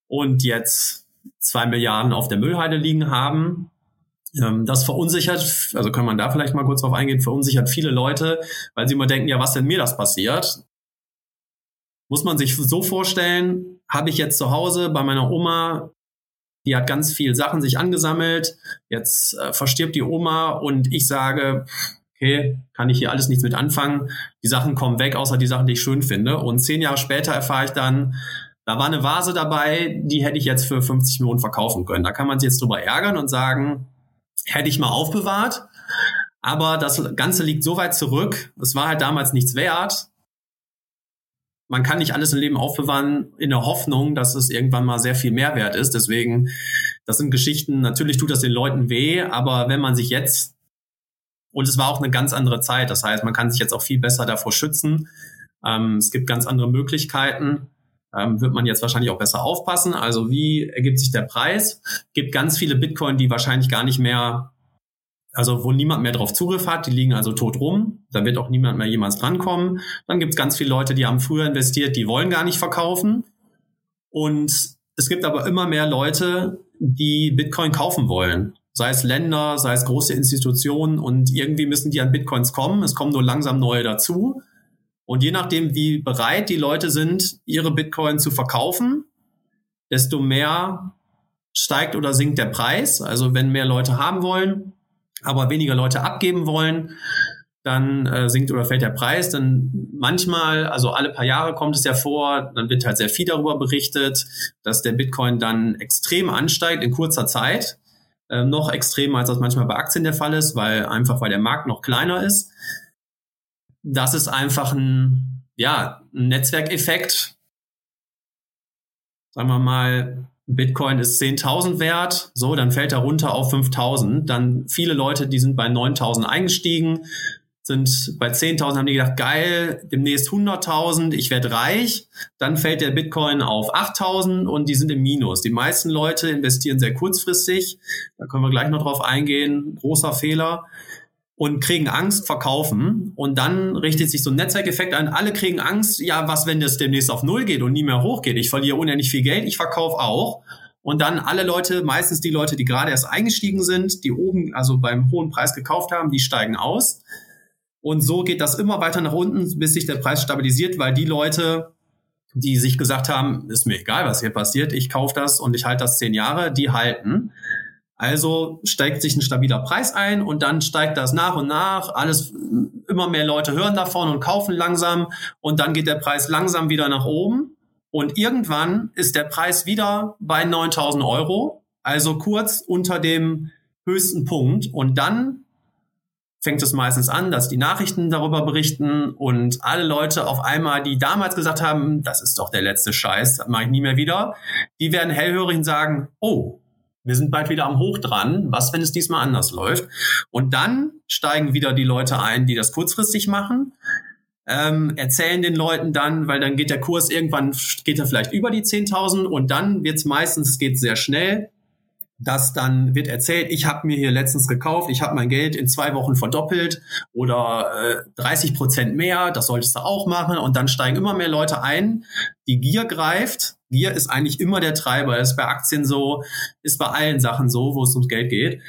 und jetzt zwei Milliarden auf der Müllheide liegen haben. Ähm, das verunsichert, also kann man da vielleicht mal kurz drauf eingehen, verunsichert viele Leute, weil sie immer denken, ja, was denn mir das passiert? Muss man sich so vorstellen, habe ich jetzt zu Hause bei meiner Oma die hat ganz viel Sachen sich angesammelt. Jetzt äh, verstirbt die Oma und ich sage, okay, kann ich hier alles nichts mit anfangen. Die Sachen kommen weg, außer die Sachen, die ich schön finde. Und zehn Jahre später erfahre ich dann, da war eine Vase dabei, die hätte ich jetzt für 50 Millionen verkaufen können. Da kann man sich jetzt drüber ärgern und sagen, hätte ich mal aufbewahrt. Aber das Ganze liegt so weit zurück. Es war halt damals nichts wert man kann nicht alles im Leben aufbewahren in der Hoffnung, dass es irgendwann mal sehr viel Mehrwert ist. Deswegen, das sind Geschichten, natürlich tut das den Leuten weh, aber wenn man sich jetzt, und es war auch eine ganz andere Zeit, das heißt, man kann sich jetzt auch viel besser davor schützen. Ähm, es gibt ganz andere Möglichkeiten. Ähm, wird man jetzt wahrscheinlich auch besser aufpassen. Also wie ergibt sich der Preis? Gibt ganz viele Bitcoin, die wahrscheinlich gar nicht mehr, also wo niemand mehr drauf Zugriff hat, die liegen also tot rum. Da wird auch niemand mehr jemals drankommen. Dann gibt es ganz viele Leute, die haben früher investiert, die wollen gar nicht verkaufen. Und es gibt aber immer mehr Leute, die Bitcoin kaufen wollen. Sei es Länder, sei es große Institutionen und irgendwie müssen die an Bitcoins kommen. Es kommen nur langsam neue dazu. Und je nachdem, wie bereit die Leute sind, ihre Bitcoin zu verkaufen, desto mehr steigt oder sinkt der Preis. Also wenn mehr Leute haben wollen, aber weniger Leute abgeben wollen, dann äh, sinkt oder fällt der Preis. Dann manchmal, also alle paar Jahre kommt es ja vor, dann wird halt sehr viel darüber berichtet, dass der Bitcoin dann extrem ansteigt in kurzer Zeit. Äh, noch extremer, als das manchmal bei Aktien der Fall ist, weil einfach weil der Markt noch kleiner ist das ist einfach ein, ja, ein Netzwerkeffekt. Sagen wir mal, Bitcoin ist 10.000 wert, so, dann fällt er runter auf 5.000. Dann viele Leute, die sind bei 9.000 eingestiegen, sind bei 10.000, haben die gedacht, geil, demnächst 100.000, ich werde reich. Dann fällt der Bitcoin auf 8.000 und die sind im Minus. Die meisten Leute investieren sehr kurzfristig. Da können wir gleich noch drauf eingehen. Großer Fehler und kriegen Angst, verkaufen und dann richtet sich so ein Netzwerkeffekt an. Alle kriegen Angst, ja, was, wenn das demnächst auf Null geht und nie mehr hochgeht? Ich verliere unendlich viel Geld, ich verkaufe auch. Und dann alle Leute, meistens die Leute, die gerade erst eingestiegen sind, die oben, also beim hohen Preis gekauft haben, die steigen aus. Und so geht das immer weiter nach unten, bis sich der Preis stabilisiert, weil die Leute, die sich gesagt haben, ist mir egal, was hier passiert, ich kaufe das und ich halte das zehn Jahre, die halten. Also steigt sich ein stabiler Preis ein und dann steigt das nach und nach. Alles, immer mehr Leute hören davon und kaufen langsam und dann geht der Preis langsam wieder nach oben. Und irgendwann ist der Preis wieder bei 9000 Euro, also kurz unter dem höchsten Punkt. Und dann fängt es meistens an, dass die Nachrichten darüber berichten und alle Leute auf einmal, die damals gesagt haben, das ist doch der letzte Scheiß, das mache ich nie mehr wieder, die werden hellhörig und sagen, oh, wir sind bald wieder am Hoch dran. Was, wenn es diesmal anders läuft? Und dann steigen wieder die Leute ein, die das kurzfristig machen. Ähm, erzählen den Leuten dann, weil dann geht der Kurs irgendwann, geht er vielleicht über die 10.000 und dann wird es meistens, geht sehr schnell, dass dann wird erzählt, ich habe mir hier letztens gekauft, ich habe mein Geld in zwei Wochen verdoppelt oder äh, 30 Prozent mehr, das solltest du auch machen und dann steigen immer mehr Leute ein, die Gier greift. Gier ist eigentlich immer der Treiber, ist bei Aktien so, ist bei allen Sachen so, wo es ums Geld geht.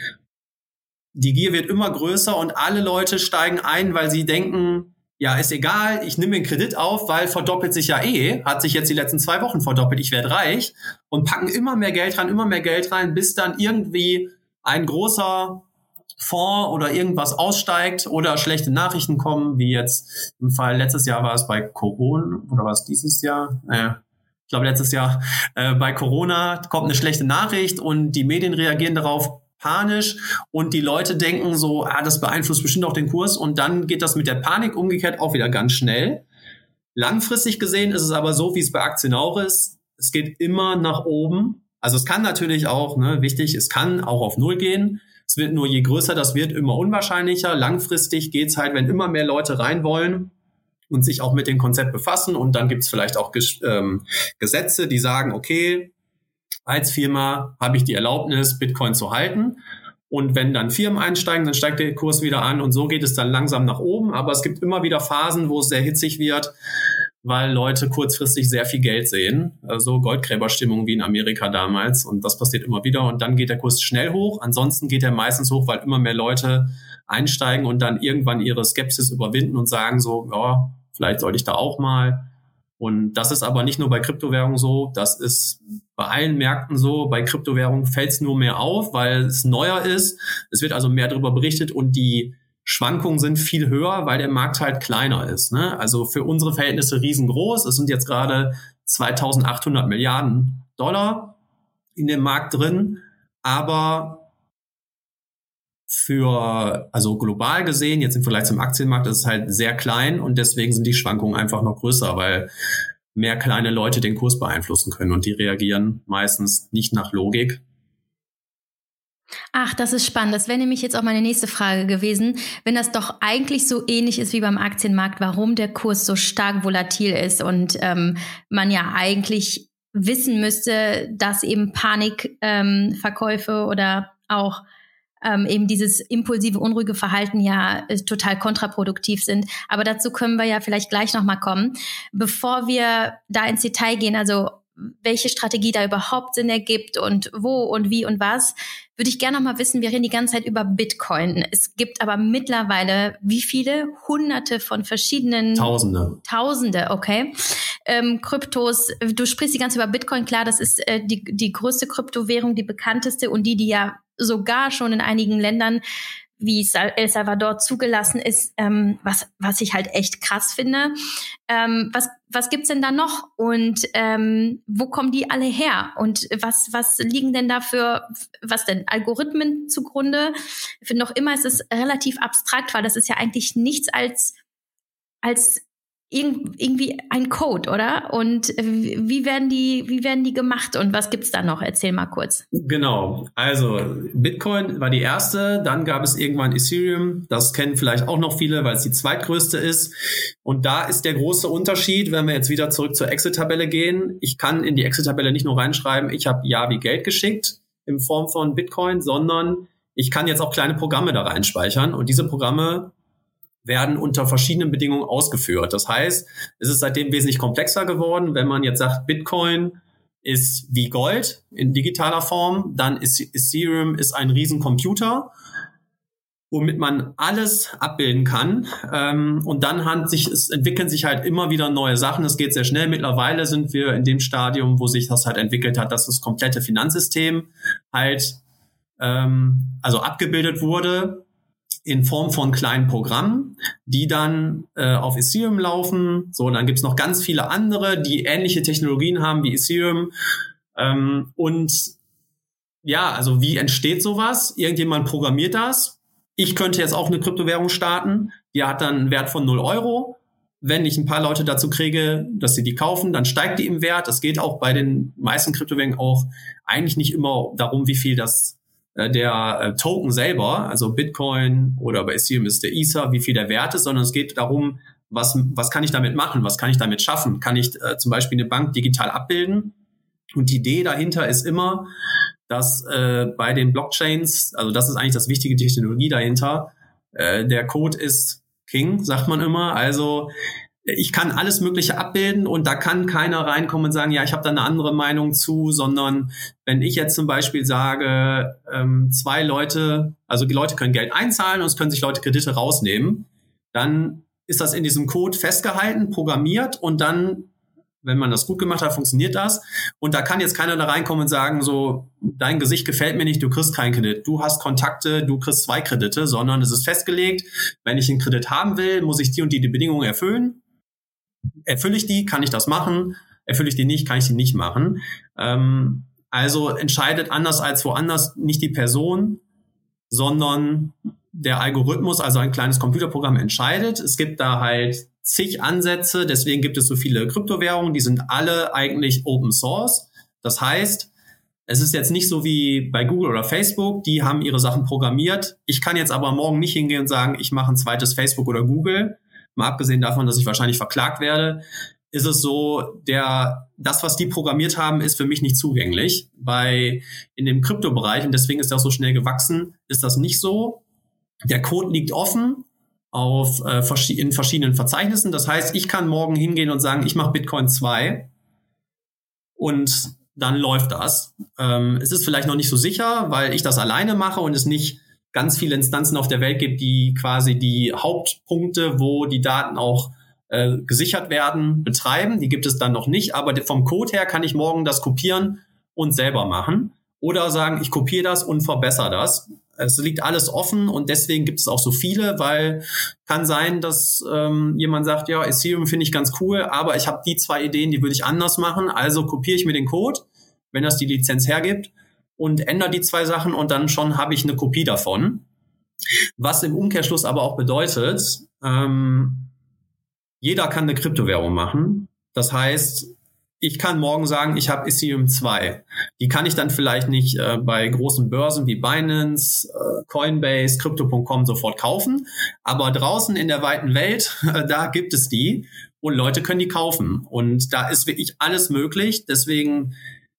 Die Gier wird immer größer und alle Leute steigen ein, weil sie denken, ja, ist egal, ich nehme den Kredit auf, weil verdoppelt sich ja eh, hat sich jetzt die letzten zwei Wochen verdoppelt, ich werde reich und packen immer mehr Geld rein, immer mehr Geld rein, bis dann irgendwie ein großer Fonds oder irgendwas aussteigt oder schlechte Nachrichten kommen, wie jetzt im Fall letztes Jahr war es bei Corona oder war es dieses Jahr? Naja, ich glaube letztes Jahr äh, bei Corona kommt eine schlechte Nachricht und die Medien reagieren darauf panisch und die Leute denken so, ah, das beeinflusst bestimmt auch den Kurs und dann geht das mit der Panik umgekehrt auch wieder ganz schnell. Langfristig gesehen ist es aber so, wie es bei Aktien auch ist. Es geht immer nach oben. Also es kann natürlich auch, ne, wichtig, es kann auch auf Null gehen. Es wird nur je größer das wird, immer unwahrscheinlicher. Langfristig geht's halt, wenn immer mehr Leute rein wollen und sich auch mit dem Konzept befassen. Und dann gibt's vielleicht auch ähm, Gesetze, die sagen, okay, als Firma habe ich die Erlaubnis, Bitcoin zu halten. Und wenn dann Firmen einsteigen, dann steigt der Kurs wieder an und so geht es dann langsam nach oben. Aber es gibt immer wieder Phasen, wo es sehr hitzig wird, weil Leute kurzfristig sehr viel Geld sehen. Also Goldgräberstimmung wie in Amerika damals. Und das passiert immer wieder. Und dann geht der Kurs schnell hoch. Ansonsten geht er meistens hoch, weil immer mehr Leute einsteigen und dann irgendwann ihre Skepsis überwinden und sagen so, ja, vielleicht sollte ich da auch mal. Und das ist aber nicht nur bei Kryptowährungen so, das ist bei allen Märkten so. Bei Kryptowährungen fällt es nur mehr auf, weil es neuer ist. Es wird also mehr darüber berichtet und die Schwankungen sind viel höher, weil der Markt halt kleiner ist. Ne? Also für unsere Verhältnisse riesengroß. Es sind jetzt gerade 2800 Milliarden Dollar in dem Markt drin. Aber für, also global gesehen, jetzt im Vergleich zum Aktienmarkt, ist es halt sehr klein und deswegen sind die Schwankungen einfach noch größer, weil mehr kleine Leute den Kurs beeinflussen können und die reagieren meistens nicht nach Logik. Ach, das ist spannend. Das wäre nämlich jetzt auch meine nächste Frage gewesen. Wenn das doch eigentlich so ähnlich ist wie beim Aktienmarkt, warum der Kurs so stark volatil ist und ähm, man ja eigentlich wissen müsste, dass eben Panikverkäufe ähm, oder auch ähm, eben dieses impulsive, unruhige Verhalten ja äh, total kontraproduktiv sind. Aber dazu können wir ja vielleicht gleich nochmal kommen. Bevor wir da ins Detail gehen, also welche Strategie da überhaupt Sinn ergibt und wo und wie und was, würde ich gerne noch mal wissen. Wir reden die ganze Zeit über Bitcoin. Es gibt aber mittlerweile wie viele? Hunderte von verschiedenen. Tausende. Tausende, okay. Ähm, Kryptos. Du sprichst die ganze Zeit über Bitcoin. Klar, das ist äh, die, die größte Kryptowährung, die bekannteste und die, die ja sogar schon in einigen Ländern wie El Salvador zugelassen ist, ähm, was, was ich halt echt krass finde. Ähm, was, was gibt's denn da noch und ähm, wo kommen die alle her und was, was liegen denn da für, was denn, Algorithmen zugrunde? Ich finde noch immer, ist es relativ abstrakt, weil das ist ja eigentlich nichts als, als irgendwie ein Code, oder? Und wie werden die, wie werden die gemacht und was gibt's da noch? Erzähl mal kurz. Genau. Also Bitcoin war die erste, dann gab es irgendwann Ethereum. Das kennen vielleicht auch noch viele, weil es die zweitgrößte ist. Und da ist der große Unterschied, wenn wir jetzt wieder zurück zur Excel-Tabelle gehen. Ich kann in die Excel-Tabelle nicht nur reinschreiben, ich habe ja wie Geld geschickt in Form von Bitcoin, sondern ich kann jetzt auch kleine Programme da reinspeichern und diese Programme werden unter verschiedenen Bedingungen ausgeführt. Das heißt, es ist seitdem wesentlich komplexer geworden. Wenn man jetzt sagt, Bitcoin ist wie Gold in digitaler Form, dann ist Ethereum ist ein Riesencomputer, womit man alles abbilden kann. Ähm, und dann hat sich, es entwickeln sich halt immer wieder neue Sachen. Es geht sehr schnell. Mittlerweile sind wir in dem Stadium, wo sich das halt entwickelt hat, dass das komplette Finanzsystem halt ähm, also abgebildet wurde in Form von kleinen Programmen, die dann äh, auf Ethereum laufen. So, dann gibt's noch ganz viele andere, die ähnliche Technologien haben wie Ethereum. Ähm, und ja, also wie entsteht sowas? Irgendjemand programmiert das. Ich könnte jetzt auch eine Kryptowährung starten. Die hat dann einen Wert von 0 Euro. Wenn ich ein paar Leute dazu kriege, dass sie die kaufen, dann steigt die im Wert. Es geht auch bei den meisten Kryptowährungen auch eigentlich nicht immer darum, wie viel das der äh, Token selber, also Bitcoin oder bei Ethereum ist der Ether, wie viel der Wert ist, sondern es geht darum, was, was kann ich damit machen, was kann ich damit schaffen? Kann ich äh, zum Beispiel eine Bank digital abbilden? Und die Idee dahinter ist immer, dass äh, bei den Blockchains, also das ist eigentlich das wichtige Technologie dahinter, äh, der Code ist King, sagt man immer. Also ich kann alles Mögliche abbilden und da kann keiner reinkommen und sagen, ja, ich habe da eine andere Meinung zu, sondern wenn ich jetzt zum Beispiel sage, ähm, zwei Leute, also die Leute können Geld einzahlen und es können sich Leute Kredite rausnehmen, dann ist das in diesem Code festgehalten, programmiert und dann, wenn man das gut gemacht hat, funktioniert das. Und da kann jetzt keiner da reinkommen und sagen, so, dein Gesicht gefällt mir nicht, du kriegst keinen Kredit. Du hast Kontakte, du kriegst zwei Kredite, sondern es ist festgelegt, wenn ich einen Kredit haben will, muss ich die und die, die Bedingungen erfüllen erfülle ich die, kann ich das machen, erfülle ich die nicht, kann ich die nicht machen. Ähm, also entscheidet anders als woanders nicht die Person, sondern der Algorithmus, also ein kleines Computerprogramm entscheidet. Es gibt da halt zig Ansätze, deswegen gibt es so viele Kryptowährungen, die sind alle eigentlich Open Source. Das heißt, es ist jetzt nicht so wie bei Google oder Facebook, die haben ihre Sachen programmiert. Ich kann jetzt aber morgen nicht hingehen und sagen, ich mache ein zweites Facebook oder Google, mal abgesehen davon, dass ich wahrscheinlich verklagt werde, ist es so, der, das, was die programmiert haben, ist für mich nicht zugänglich. Bei, in dem Kryptobereich, und deswegen ist das so schnell gewachsen, ist das nicht so. Der Code liegt offen auf, äh, in verschiedenen Verzeichnissen. Das heißt, ich kann morgen hingehen und sagen, ich mache Bitcoin 2 und dann läuft das. Ähm, es ist vielleicht noch nicht so sicher, weil ich das alleine mache und es nicht ganz viele Instanzen auf der Welt gibt, die quasi die Hauptpunkte, wo die Daten auch äh, gesichert werden, betreiben. Die gibt es dann noch nicht, aber vom Code her kann ich morgen das kopieren und selber machen. Oder sagen, ich kopiere das und verbessere das. Es liegt alles offen und deswegen gibt es auch so viele, weil kann sein, dass ähm, jemand sagt, ja, Ethereum finde ich ganz cool, aber ich habe die zwei Ideen, die würde ich anders machen, also kopiere ich mir den Code, wenn das die Lizenz hergibt und ändere die zwei Sachen und dann schon habe ich eine Kopie davon. Was im Umkehrschluss aber auch bedeutet, ähm, jeder kann eine Kryptowährung machen. Das heißt, ich kann morgen sagen, ich habe Ethereum 2. Die kann ich dann vielleicht nicht äh, bei großen Börsen wie Binance, äh, Coinbase, Crypto.com sofort kaufen, aber draußen in der weiten Welt, äh, da gibt es die und Leute können die kaufen. Und da ist wirklich alles möglich. Deswegen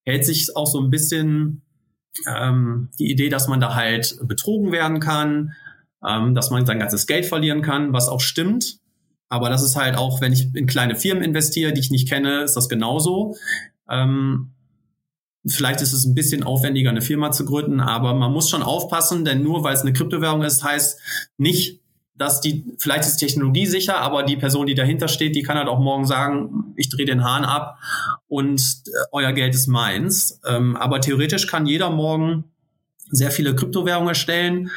hält sich auch so ein bisschen ähm, die Idee, dass man da halt betrogen werden kann, ähm, dass man sein ganzes Geld verlieren kann, was auch stimmt. Aber das ist halt auch, wenn ich in kleine Firmen investiere, die ich nicht kenne, ist das genauso. Ähm, vielleicht ist es ein bisschen aufwendiger, eine Firma zu gründen, aber man muss schon aufpassen, denn nur weil es eine Kryptowährung ist, heißt nicht, dass die, vielleicht ist Technologie sicher, aber die Person, die dahinter steht, die kann halt auch morgen sagen, ich drehe den Hahn ab und äh, euer Geld ist meins. Ähm, aber theoretisch kann jeder morgen sehr viele Kryptowährungen erstellen.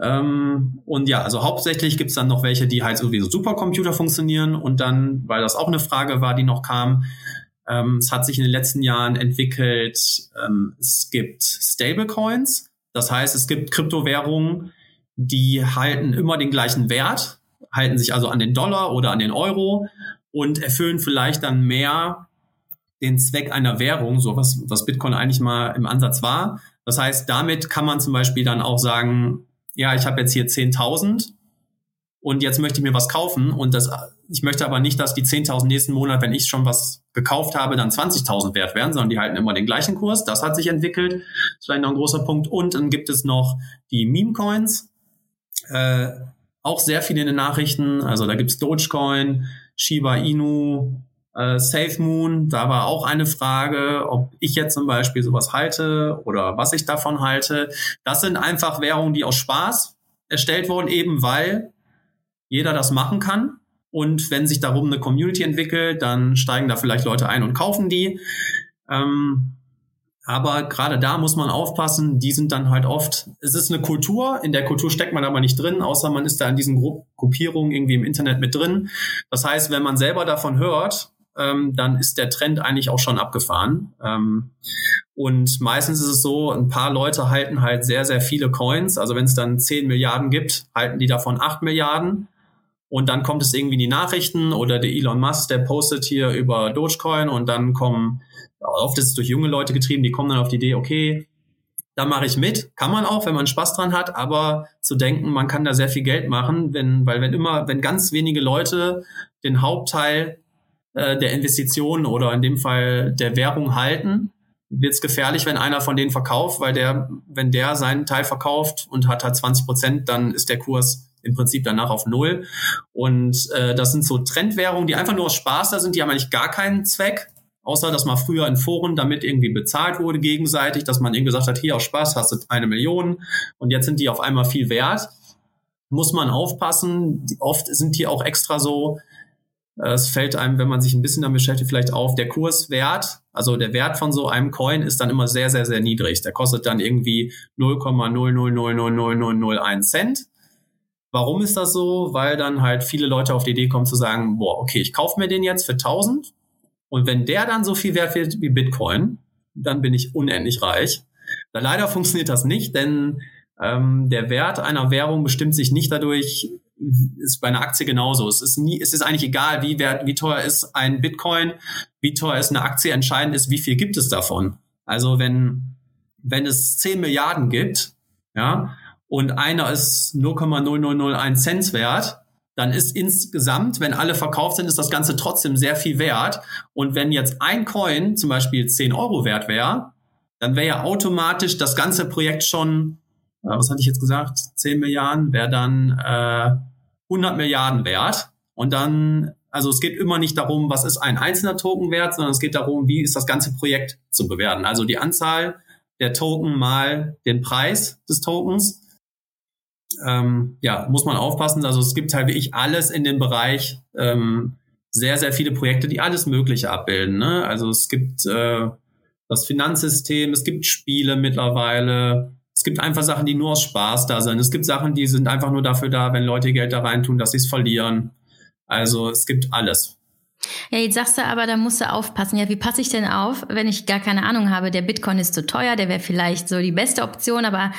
Ähm, und ja, also hauptsächlich gibt's dann noch welche, die halt sowieso Supercomputer funktionieren. Und dann, weil das auch eine Frage war, die noch kam, ähm, es hat sich in den letzten Jahren entwickelt, ähm, es gibt Stablecoins, das heißt, es gibt Kryptowährungen, die halten immer den gleichen Wert, halten sich also an den Dollar oder an den Euro und erfüllen vielleicht dann mehr den Zweck einer Währung, so was, was Bitcoin eigentlich mal im Ansatz war. Das heißt, damit kann man zum Beispiel dann auch sagen, ja, ich habe jetzt hier 10.000 und jetzt möchte ich mir was kaufen und das, ich möchte aber nicht, dass die 10.000 nächsten Monat, wenn ich schon was gekauft habe, dann 20.000 wert werden, sondern die halten immer den gleichen Kurs. Das hat sich entwickelt. Das ist vielleicht noch ein großer Punkt. Und dann gibt es noch die Meme-Coins. Äh, auch sehr viele in den Nachrichten. Also da gibt's Dogecoin, Shiba Inu, äh, SafeMoon, da war auch eine Frage, ob ich jetzt zum Beispiel sowas halte oder was ich davon halte. Das sind einfach Währungen, die aus Spaß erstellt wurden, eben weil jeder das machen kann. Und wenn sich darum eine Community entwickelt, dann steigen da vielleicht Leute ein und kaufen die. Ähm, aber gerade da muss man aufpassen, die sind dann halt oft, es ist eine Kultur, in der Kultur steckt man aber nicht drin, außer man ist da in diesen Gruppierungen irgendwie im Internet mit drin. Das heißt, wenn man selber davon hört, ähm, dann ist der Trend eigentlich auch schon abgefahren. Ähm, und meistens ist es so, ein paar Leute halten halt sehr, sehr viele Coins. Also wenn es dann 10 Milliarden gibt, halten die davon 8 Milliarden. Und dann kommt es irgendwie in die Nachrichten oder der Elon Musk, der postet hier über Dogecoin und dann kommen, oft ist es durch junge Leute getrieben, die kommen dann auf die Idee, okay, da mache ich mit. Kann man auch, wenn man Spaß dran hat, aber zu denken, man kann da sehr viel Geld machen, wenn, weil wenn immer, wenn ganz wenige Leute den Hauptteil äh, der Investitionen oder in dem Fall der Währung halten, wird es gefährlich, wenn einer von denen verkauft, weil der, wenn der seinen Teil verkauft und hat halt 20 Prozent, dann ist der Kurs im Prinzip danach auf Null. Und äh, das sind so Trendwährungen, die einfach nur aus Spaß da sind, die haben eigentlich gar keinen Zweck, außer dass man früher in Foren damit irgendwie bezahlt wurde gegenseitig, dass man eben gesagt hat, hier aus Spaß hast du eine Million und jetzt sind die auf einmal viel wert. Muss man aufpassen. Oft sind die auch extra so, es fällt einem, wenn man sich ein bisschen damit beschäftigt, vielleicht auf, der Kurswert, also der Wert von so einem Coin ist dann immer sehr, sehr, sehr niedrig. Der kostet dann irgendwie 0,0000001 Cent. Warum ist das so? Weil dann halt viele Leute auf die Idee kommen zu sagen, boah, okay, ich kaufe mir den jetzt für 1000 und wenn der dann so viel wert wird wie Bitcoin, dann bin ich unendlich reich. Da leider funktioniert das nicht, denn ähm, der Wert einer Währung bestimmt sich nicht dadurch, ist bei einer Aktie genauso. Es ist nie, es ist eigentlich egal, wie wert, wie teuer ist ein Bitcoin, wie teuer ist eine Aktie. Entscheidend ist, wie viel gibt es davon. Also wenn, wenn es 10 Milliarden gibt, ja, und einer ist 0,0001 Cent wert, dann ist insgesamt, wenn alle verkauft sind, ist das Ganze trotzdem sehr viel wert. Und wenn jetzt ein Coin zum Beispiel 10 Euro wert wäre, dann wäre ja automatisch das ganze Projekt schon äh, was hatte ich jetzt gesagt, 10 Milliarden, wäre dann äh, 100 Milliarden wert. Und dann, also es geht immer nicht darum, was ist ein einzelner Token wert, sondern es geht darum, wie ist das ganze Projekt zu bewerten. Also die Anzahl der Token mal den Preis des Tokens. Ähm, ja, muss man aufpassen. Also es gibt halt wirklich alles in dem Bereich, ähm, sehr, sehr viele Projekte, die alles Mögliche abbilden. Ne? Also es gibt äh, das Finanzsystem, es gibt Spiele mittlerweile, es gibt einfach Sachen, die nur aus Spaß da sind. Es gibt Sachen, die sind einfach nur dafür da, wenn Leute Geld da reintun, dass sie es verlieren. Also es gibt alles. Ja, jetzt sagst du aber, da musst du aufpassen. Ja, wie passe ich denn auf, wenn ich gar keine Ahnung habe? Der Bitcoin ist zu teuer, der wäre vielleicht so die beste Option, aber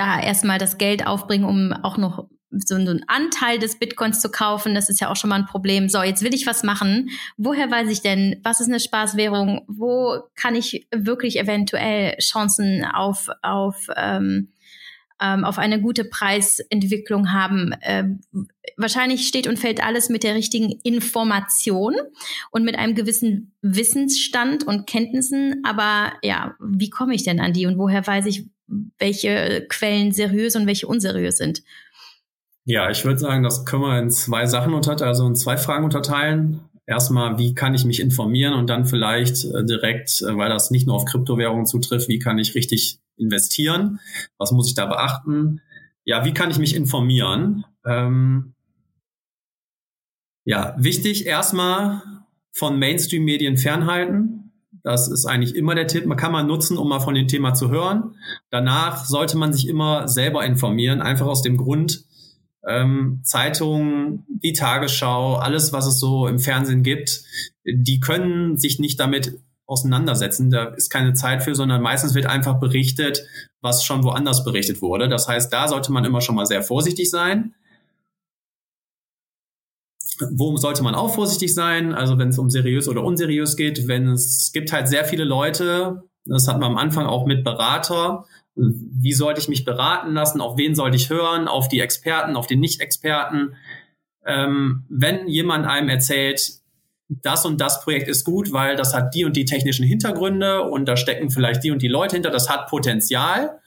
da erstmal das Geld aufbringen, um auch noch so einen Anteil des Bitcoins zu kaufen, das ist ja auch schon mal ein Problem. So, jetzt will ich was machen. Woher weiß ich denn, was ist eine Spaßwährung? Wo kann ich wirklich eventuell Chancen auf, auf, ähm, ähm, auf eine gute Preisentwicklung haben? Ähm, wahrscheinlich steht und fällt alles mit der richtigen Information und mit einem gewissen Wissensstand und Kenntnissen. Aber ja, wie komme ich denn an die und woher weiß ich, welche Quellen seriös und welche unseriös sind? Ja, ich würde sagen, das können wir in zwei Sachen unterteilen, also in zwei Fragen unterteilen. Erstmal, wie kann ich mich informieren und dann vielleicht äh, direkt, äh, weil das nicht nur auf Kryptowährungen zutrifft, wie kann ich richtig investieren? Was muss ich da beachten? Ja, wie kann ich mich informieren? Ähm, ja, wichtig erstmal von Mainstream-Medien fernhalten. Das ist eigentlich immer der Tipp. Man kann mal nutzen, um mal von dem Thema zu hören. Danach sollte man sich immer selber informieren, einfach aus dem Grund, ähm, Zeitungen, die Tagesschau, alles, was es so im Fernsehen gibt, die können sich nicht damit auseinandersetzen. Da ist keine Zeit für, sondern meistens wird einfach berichtet, was schon woanders berichtet wurde. Das heißt, da sollte man immer schon mal sehr vorsichtig sein. Wo sollte man auch vorsichtig sein? Also wenn es um seriös oder unseriös geht, wenn es, gibt halt sehr viele Leute, das hatten wir am Anfang auch mit Berater, wie sollte ich mich beraten lassen, auf wen sollte ich hören, auf die Experten, auf die Nicht-Experten. Ähm, wenn jemand einem erzählt, das und das Projekt ist gut, weil das hat die und die technischen Hintergründe und da stecken vielleicht die und die Leute hinter, das hat Potenzial,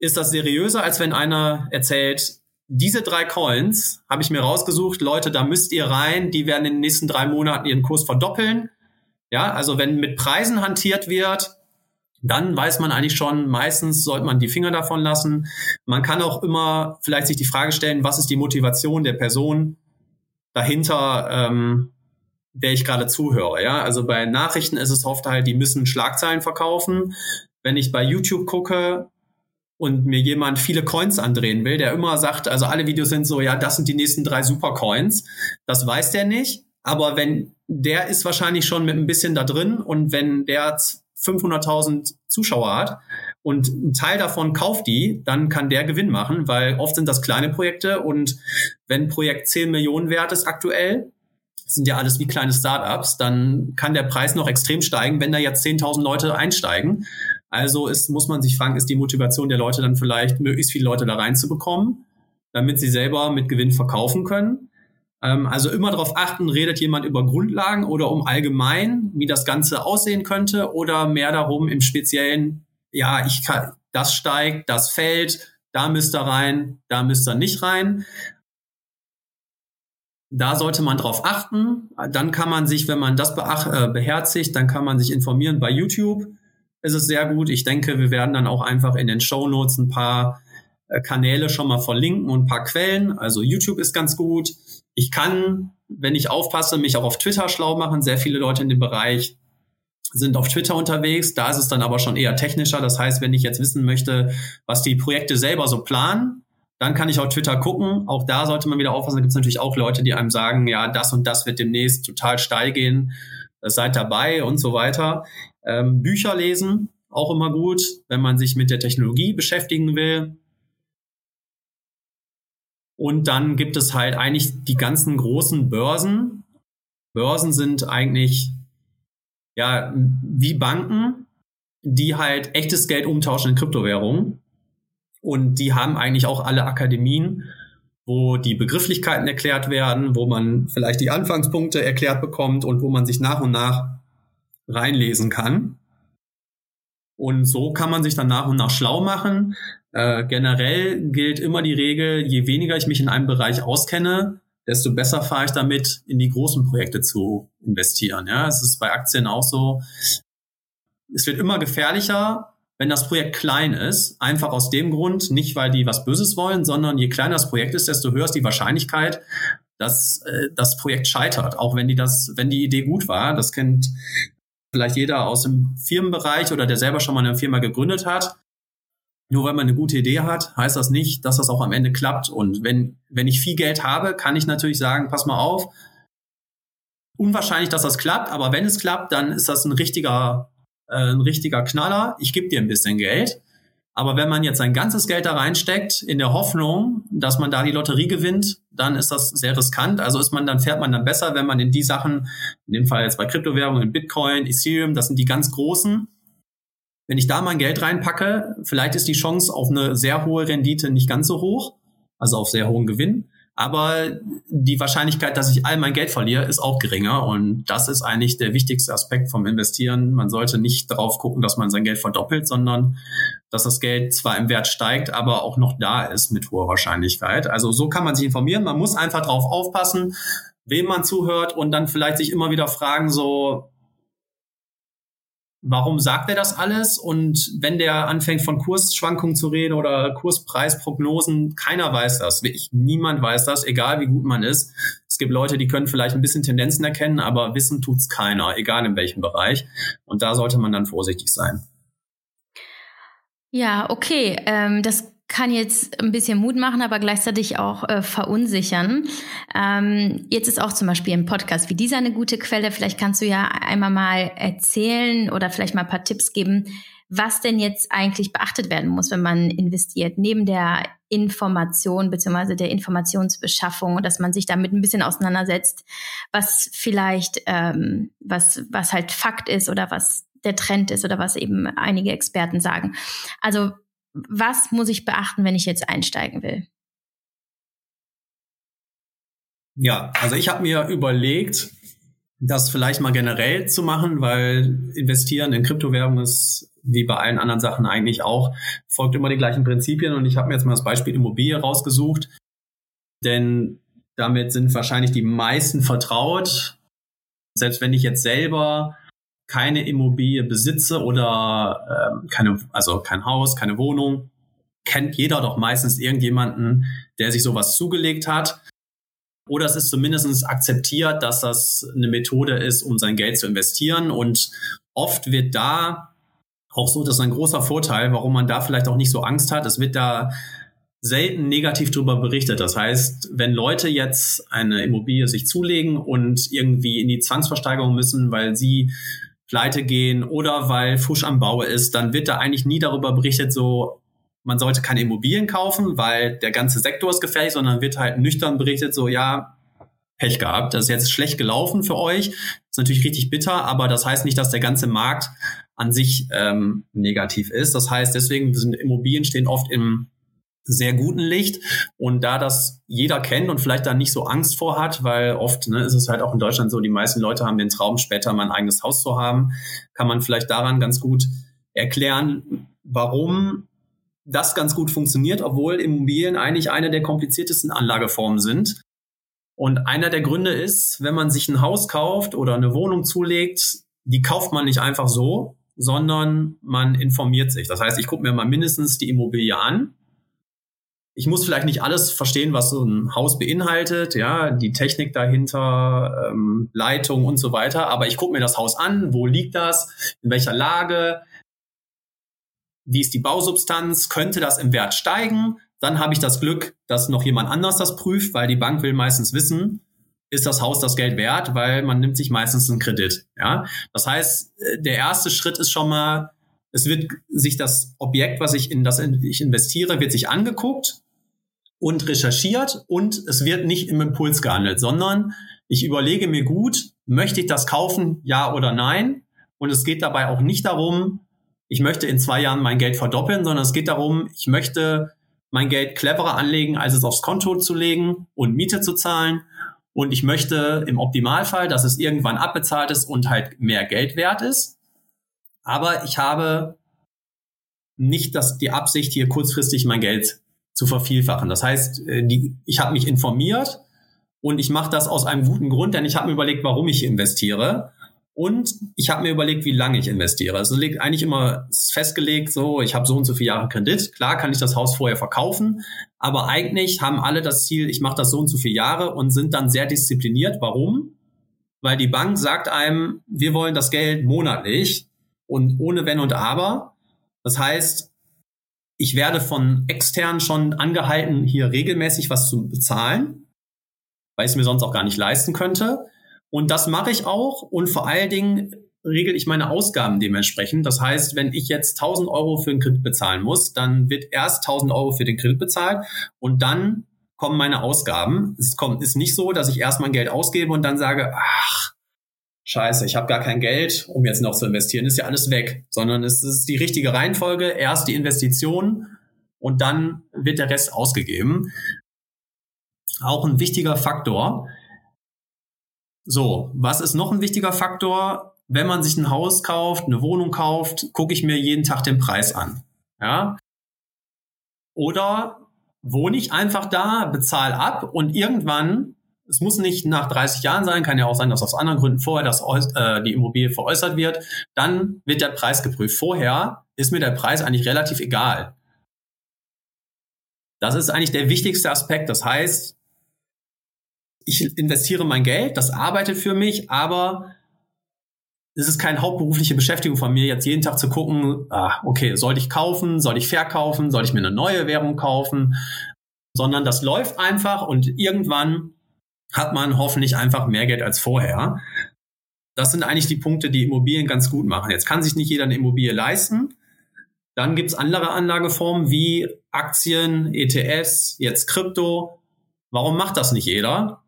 ist das seriöser, als wenn einer erzählt, diese drei Coins habe ich mir rausgesucht, Leute, da müsst ihr rein, die werden in den nächsten drei Monaten ihren Kurs verdoppeln. Ja, also wenn mit Preisen hantiert wird, dann weiß man eigentlich schon, meistens sollte man die Finger davon lassen. Man kann auch immer vielleicht sich die Frage stellen, was ist die Motivation der Person dahinter, ähm, der ich gerade zuhöre. Ja, also bei Nachrichten ist es oft halt, die müssen Schlagzeilen verkaufen. Wenn ich bei YouTube gucke und mir jemand viele Coins andrehen will, der immer sagt, also alle Videos sind so, ja, das sind die nächsten drei Supercoins, das weiß der nicht. Aber wenn der ist wahrscheinlich schon mit ein bisschen da drin und wenn der 500.000 Zuschauer hat und ein Teil davon kauft die, dann kann der Gewinn machen, weil oft sind das kleine Projekte und wenn ein Projekt 10 Millionen wert ist aktuell, sind ja alles wie kleine Startups, dann kann der Preis noch extrem steigen, wenn da jetzt 10.000 Leute einsteigen. Also ist, muss man sich fragen, ist die Motivation der Leute dann vielleicht, möglichst viele Leute da reinzubekommen, damit sie selber mit Gewinn verkaufen können? Ähm, also immer darauf achten, redet jemand über Grundlagen oder um allgemein, wie das Ganze aussehen könnte oder mehr darum im Speziellen, ja, ich kann, das steigt, das fällt, da müsst ihr rein, da müsst ihr nicht rein. Da sollte man drauf achten. Dann kann man sich, wenn man das äh, beherzigt, dann kann man sich informieren bei YouTube. Ist es sehr gut. Ich denke, wir werden dann auch einfach in den Show Notes ein paar äh, Kanäle schon mal verlinken und ein paar Quellen. Also YouTube ist ganz gut. Ich kann, wenn ich aufpasse, mich auch auf Twitter schlau machen. Sehr viele Leute in dem Bereich sind auf Twitter unterwegs. Da ist es dann aber schon eher technischer. Das heißt, wenn ich jetzt wissen möchte, was die Projekte selber so planen, dann kann ich auf Twitter gucken. Auch da sollte man wieder aufpassen. Da gibt es natürlich auch Leute, die einem sagen, ja, das und das wird demnächst total steil gehen. Seid dabei und so weiter. Ähm, Bücher lesen, auch immer gut, wenn man sich mit der Technologie beschäftigen will. Und dann gibt es halt eigentlich die ganzen großen Börsen. Börsen sind eigentlich ja wie Banken, die halt echtes Geld umtauschen in Kryptowährungen. Und die haben eigentlich auch alle Akademien, wo die Begrifflichkeiten erklärt werden, wo man vielleicht die Anfangspunkte erklärt bekommt und wo man sich nach und nach reinlesen kann. Und so kann man sich dann nach und nach schlau machen. Äh, generell gilt immer die Regel, je weniger ich mich in einem Bereich auskenne, desto besser fahre ich damit, in die großen Projekte zu investieren. Ja, es ist bei Aktien auch so. Es wird immer gefährlicher, wenn das Projekt klein ist. Einfach aus dem Grund, nicht weil die was Böses wollen, sondern je kleiner das Projekt ist, desto höher ist die Wahrscheinlichkeit, dass äh, das Projekt scheitert. Auch wenn die das, wenn die Idee gut war. Das kennt vielleicht jeder aus dem Firmenbereich oder der selber schon mal eine Firma gegründet hat. Nur weil man eine gute Idee hat, heißt das nicht, dass das auch am Ende klappt. Und wenn, wenn ich viel Geld habe, kann ich natürlich sagen, pass mal auf, unwahrscheinlich, dass das klappt, aber wenn es klappt, dann ist das ein richtiger, äh, ein richtiger Knaller. Ich gebe dir ein bisschen Geld. Aber wenn man jetzt sein ganzes Geld da reinsteckt, in der Hoffnung, dass man da die Lotterie gewinnt, dann ist das sehr riskant. Also ist man, dann fährt man dann besser, wenn man in die Sachen, in dem Fall jetzt bei Kryptowährungen, Bitcoin, Ethereum, das sind die ganz großen. Wenn ich da mein Geld reinpacke, vielleicht ist die Chance auf eine sehr hohe Rendite nicht ganz so hoch, also auf sehr hohen Gewinn. Aber die Wahrscheinlichkeit, dass ich all mein Geld verliere, ist auch geringer. Und das ist eigentlich der wichtigste Aspekt vom Investieren. Man sollte nicht darauf gucken, dass man sein Geld verdoppelt, sondern dass das Geld zwar im Wert steigt, aber auch noch da ist mit hoher Wahrscheinlichkeit. Also so kann man sich informieren. Man muss einfach darauf aufpassen, wem man zuhört und dann vielleicht sich immer wieder fragen, so, warum sagt er das alles? Und wenn der anfängt von Kursschwankungen zu reden oder Kurspreisprognosen, keiner weiß das. Ich, niemand weiß das, egal wie gut man ist. Es gibt Leute, die können vielleicht ein bisschen Tendenzen erkennen, aber wissen tut's keiner, egal in welchem Bereich. Und da sollte man dann vorsichtig sein. Ja, okay. Ähm, das kann jetzt ein bisschen Mut machen, aber gleichzeitig auch äh, verunsichern. Ähm, jetzt ist auch zum Beispiel ein Podcast wie dieser eine gute Quelle. Vielleicht kannst du ja einmal mal erzählen oder vielleicht mal ein paar Tipps geben, was denn jetzt eigentlich beachtet werden muss, wenn man investiert, neben der Information beziehungsweise der Informationsbeschaffung, dass man sich damit ein bisschen auseinandersetzt, was vielleicht, ähm, was, was halt Fakt ist oder was der Trend ist oder was eben einige Experten sagen. Also was muss ich beachten, wenn ich jetzt einsteigen will? Ja, also ich habe mir überlegt, das vielleicht mal generell zu machen, weil investieren in Kryptowährungen ist wie bei allen anderen Sachen eigentlich auch, folgt immer die gleichen Prinzipien und ich habe mir jetzt mal das Beispiel Immobilie rausgesucht, denn damit sind wahrscheinlich die meisten vertraut. Selbst wenn ich jetzt selber keine Immobilie besitze oder ähm, keine, also kein Haus, keine Wohnung, kennt jeder doch meistens irgendjemanden, der sich sowas zugelegt hat. Oder es ist zumindest akzeptiert, dass das eine Methode ist, um sein Geld zu investieren. Und oft wird da auch so, das ist ein großer Vorteil, warum man da vielleicht auch nicht so Angst hat. Es wird da selten negativ darüber berichtet. Das heißt, wenn Leute jetzt eine Immobilie sich zulegen und irgendwie in die Zwangsversteigerung müssen, weil sie pleite gehen oder weil Fusch am Bau ist, dann wird da eigentlich nie darüber berichtet, so man sollte keine Immobilien kaufen, weil der ganze Sektor ist gefährlich, sondern wird halt nüchtern berichtet, so ja, Pech gehabt, das ist jetzt schlecht gelaufen für euch. Ist natürlich richtig bitter, aber das heißt nicht, dass der ganze Markt an sich ähm, negativ ist. Das heißt, deswegen sind Immobilien stehen oft im sehr guten Licht. Und da das jeder kennt und vielleicht da nicht so Angst vor hat, weil oft ne, ist es halt auch in Deutschland so, die meisten Leute haben den Traum, später mal ein eigenes Haus zu haben, kann man vielleicht daran ganz gut erklären, warum das ganz gut funktioniert, obwohl Immobilien eigentlich eine der kompliziertesten Anlageformen sind. Und einer der Gründe ist, wenn man sich ein Haus kauft oder eine Wohnung zulegt, die kauft man nicht einfach so, sondern man informiert sich. Das heißt, ich gucke mir mal mindestens die Immobilie an ich muss vielleicht nicht alles verstehen, was so ein Haus beinhaltet, ja, die Technik dahinter, ähm, Leitung und so weiter, aber ich gucke mir das Haus an, wo liegt das, in welcher Lage, wie ist die Bausubstanz, könnte das im Wert steigen, dann habe ich das Glück, dass noch jemand anders das prüft, weil die Bank will meistens wissen, ist das Haus das Geld wert, weil man nimmt sich meistens einen Kredit. Ja, das heißt, äh, der erste Schritt ist schon mal, es wird sich das Objekt, was ich in das ich investiere, wird sich angeguckt und recherchiert und es wird nicht im Impuls gehandelt, sondern ich überlege mir gut, möchte ich das kaufen, ja oder nein? Und es geht dabei auch nicht darum, ich möchte in zwei Jahren mein Geld verdoppeln, sondern es geht darum, ich möchte mein Geld cleverer anlegen, als es aufs Konto zu legen und Miete zu zahlen. Und ich möchte im Optimalfall, dass es irgendwann abbezahlt ist und halt mehr Geld wert ist. Aber ich habe nicht das, die Absicht, hier kurzfristig mein Geld zu vervielfachen. Das heißt, äh, die, ich habe mich informiert und ich mache das aus einem guten Grund, denn ich habe mir überlegt, warum ich investiere. Und ich habe mir überlegt, wie lange ich investiere. Also liegt eigentlich immer festgelegt, so, ich habe so und so viele Jahre Kredit. Klar kann ich das Haus vorher verkaufen, aber eigentlich haben alle das Ziel, ich mache das so und so viele Jahre und sind dann sehr diszipliniert. Warum? Weil die Bank sagt einem, wir wollen das Geld monatlich und ohne Wenn und Aber. Das heißt, ich werde von extern schon angehalten, hier regelmäßig was zu bezahlen, weil ich es mir sonst auch gar nicht leisten könnte. Und das mache ich auch. Und vor allen Dingen regel ich meine Ausgaben dementsprechend. Das heißt, wenn ich jetzt 1000 Euro für den Kredit bezahlen muss, dann wird erst 1000 Euro für den Kredit bezahlt und dann kommen meine Ausgaben. Es kommt, ist nicht so, dass ich erst mein Geld ausgebe und dann sage, ach, scheiße, ich habe gar kein Geld, um jetzt noch zu investieren, ist ja alles weg, sondern es ist die richtige Reihenfolge, erst die Investition und dann wird der Rest ausgegeben. Auch ein wichtiger Faktor. So, was ist noch ein wichtiger Faktor? Wenn man sich ein Haus kauft, eine Wohnung kauft, gucke ich mir jeden Tag den Preis an. Ja? Oder wohne ich einfach da, bezahle ab und irgendwann es muss nicht nach 30 Jahren sein, kann ja auch sein, dass aus anderen Gründen vorher das, äh, die Immobilie veräußert wird. Dann wird der Preis geprüft. Vorher ist mir der Preis eigentlich relativ egal. Das ist eigentlich der wichtigste Aspekt. Das heißt, ich investiere mein Geld, das arbeitet für mich, aber es ist keine hauptberufliche Beschäftigung von mir, jetzt jeden Tag zu gucken, ah, okay, soll ich kaufen, soll ich verkaufen, soll ich mir eine neue Währung kaufen, sondern das läuft einfach und irgendwann hat man hoffentlich einfach mehr Geld als vorher. Das sind eigentlich die Punkte, die Immobilien ganz gut machen. Jetzt kann sich nicht jeder eine Immobilie leisten. Dann gibt's andere Anlageformen wie Aktien, ETFs, jetzt Krypto. Warum macht das nicht jeder?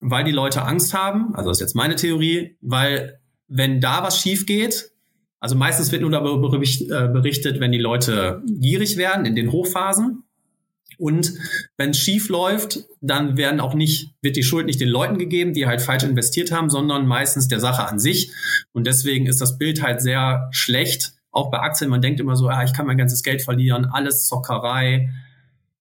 Weil die Leute Angst haben, also das ist jetzt meine Theorie, weil wenn da was schief geht, also meistens wird nur darüber äh, berichtet, wenn die Leute gierig werden in den Hochphasen. Und wenn es schief läuft, dann werden auch nicht, wird die Schuld nicht den Leuten gegeben, die halt falsch investiert haben, sondern meistens der Sache an sich. Und deswegen ist das Bild halt sehr schlecht. Auch bei Aktien, man denkt immer so, ah, ich kann mein ganzes Geld verlieren, alles Zockerei.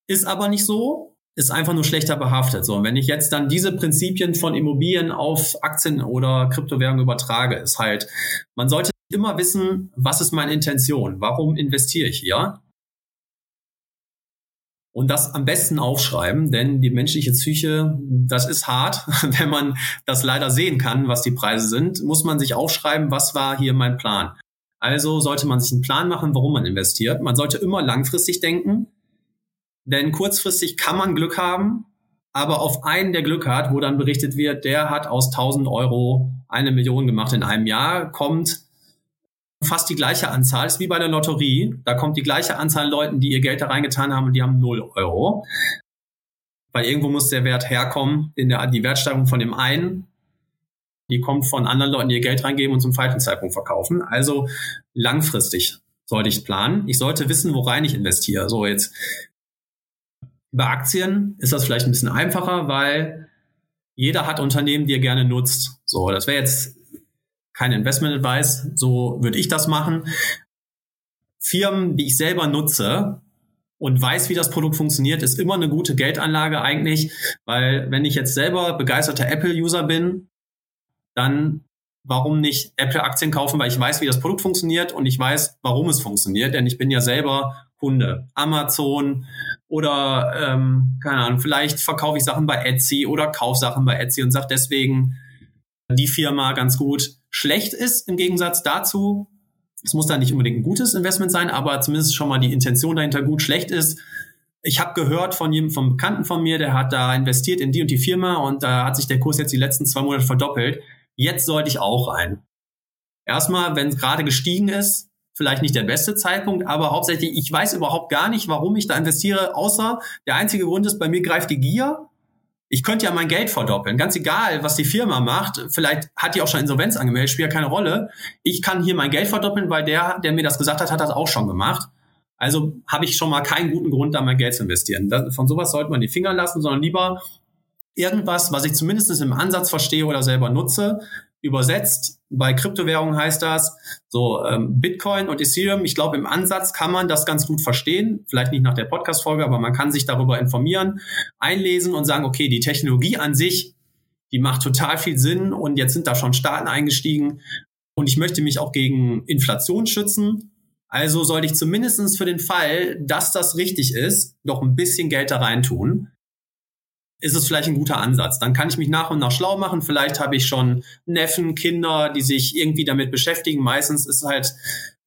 Ist aber nicht so, ist einfach nur schlechter behaftet. So, und wenn ich jetzt dann diese Prinzipien von Immobilien auf Aktien oder Kryptowährungen übertrage, ist halt, man sollte immer wissen, was ist meine Intention? Warum investiere ich hier? Und das am besten aufschreiben, denn die menschliche Psyche, das ist hart. Wenn man das leider sehen kann, was die Preise sind, muss man sich aufschreiben, was war hier mein Plan. Also sollte man sich einen Plan machen, warum man investiert. Man sollte immer langfristig denken, denn kurzfristig kann man Glück haben, aber auf einen, der Glück hat, wo dann berichtet wird, der hat aus 1000 Euro eine Million gemacht in einem Jahr, kommt fast die gleiche Anzahl, ist wie bei der Lotterie. Da kommt die gleiche Anzahl Leuten, die ihr Geld da reingetan haben und die haben 0 Euro. Weil irgendwo muss der Wert herkommen, in der, die Wertsteigerung von dem einen, die kommt von anderen Leuten, die ihr Geld reingeben und zum falschen Zeitpunkt verkaufen. Also langfristig sollte ich planen. Ich sollte wissen, worein ich investiere. So jetzt bei Aktien ist das vielleicht ein bisschen einfacher, weil jeder hat Unternehmen, die er gerne nutzt. So, das wäre jetzt kein Investment Advice, so würde ich das machen. Firmen, die ich selber nutze und weiß, wie das Produkt funktioniert, ist immer eine gute Geldanlage eigentlich, weil wenn ich jetzt selber begeisterter Apple-User bin, dann warum nicht Apple-Aktien kaufen, weil ich weiß, wie das Produkt funktioniert und ich weiß, warum es funktioniert, denn ich bin ja selber Kunde. Amazon oder ähm, keine Ahnung, vielleicht verkaufe ich Sachen bei Etsy oder kaufe Sachen bei Etsy und sage deswegen die Firma ganz gut schlecht ist im Gegensatz dazu. Es muss da nicht unbedingt ein gutes Investment sein, aber zumindest schon mal die Intention dahinter gut schlecht ist. Ich habe gehört von jedem, vom Bekannten von mir, der hat da investiert in die und die Firma und da hat sich der Kurs jetzt die letzten zwei Monate verdoppelt. Jetzt sollte ich auch rein. Erstmal, wenn es gerade gestiegen ist, vielleicht nicht der beste Zeitpunkt, aber hauptsächlich, ich weiß überhaupt gar nicht, warum ich da investiere, außer der einzige Grund ist, bei mir greift die Gier ich könnte ja mein Geld verdoppeln. Ganz egal, was die Firma macht. Vielleicht hat die auch schon Insolvenz angemeldet, spielt ja keine Rolle. Ich kann hier mein Geld verdoppeln, weil der, der mir das gesagt hat, hat das auch schon gemacht. Also habe ich schon mal keinen guten Grund, da mein Geld zu investieren. Das, von sowas sollte man die Finger lassen, sondern lieber irgendwas, was ich zumindest im Ansatz verstehe oder selber nutze, Übersetzt, bei Kryptowährungen heißt das so ähm, Bitcoin und Ethereum. Ich glaube, im Ansatz kann man das ganz gut verstehen. Vielleicht nicht nach der Podcast-Folge, aber man kann sich darüber informieren, einlesen und sagen, okay, die Technologie an sich, die macht total viel Sinn und jetzt sind da schon Staaten eingestiegen und ich möchte mich auch gegen Inflation schützen. Also sollte ich zumindestens für den Fall, dass das richtig ist, doch ein bisschen Geld da rein tun ist es vielleicht ein guter Ansatz. Dann kann ich mich nach und nach schlau machen. Vielleicht habe ich schon Neffen, Kinder, die sich irgendwie damit beschäftigen. Meistens ist halt,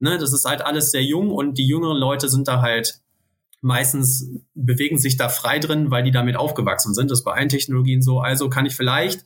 ne, das ist halt alles sehr jung und die jüngeren Leute sind da halt meistens bewegen sich da frei drin, weil die damit aufgewachsen sind. Das ist bei allen Technologien so. Also kann ich vielleicht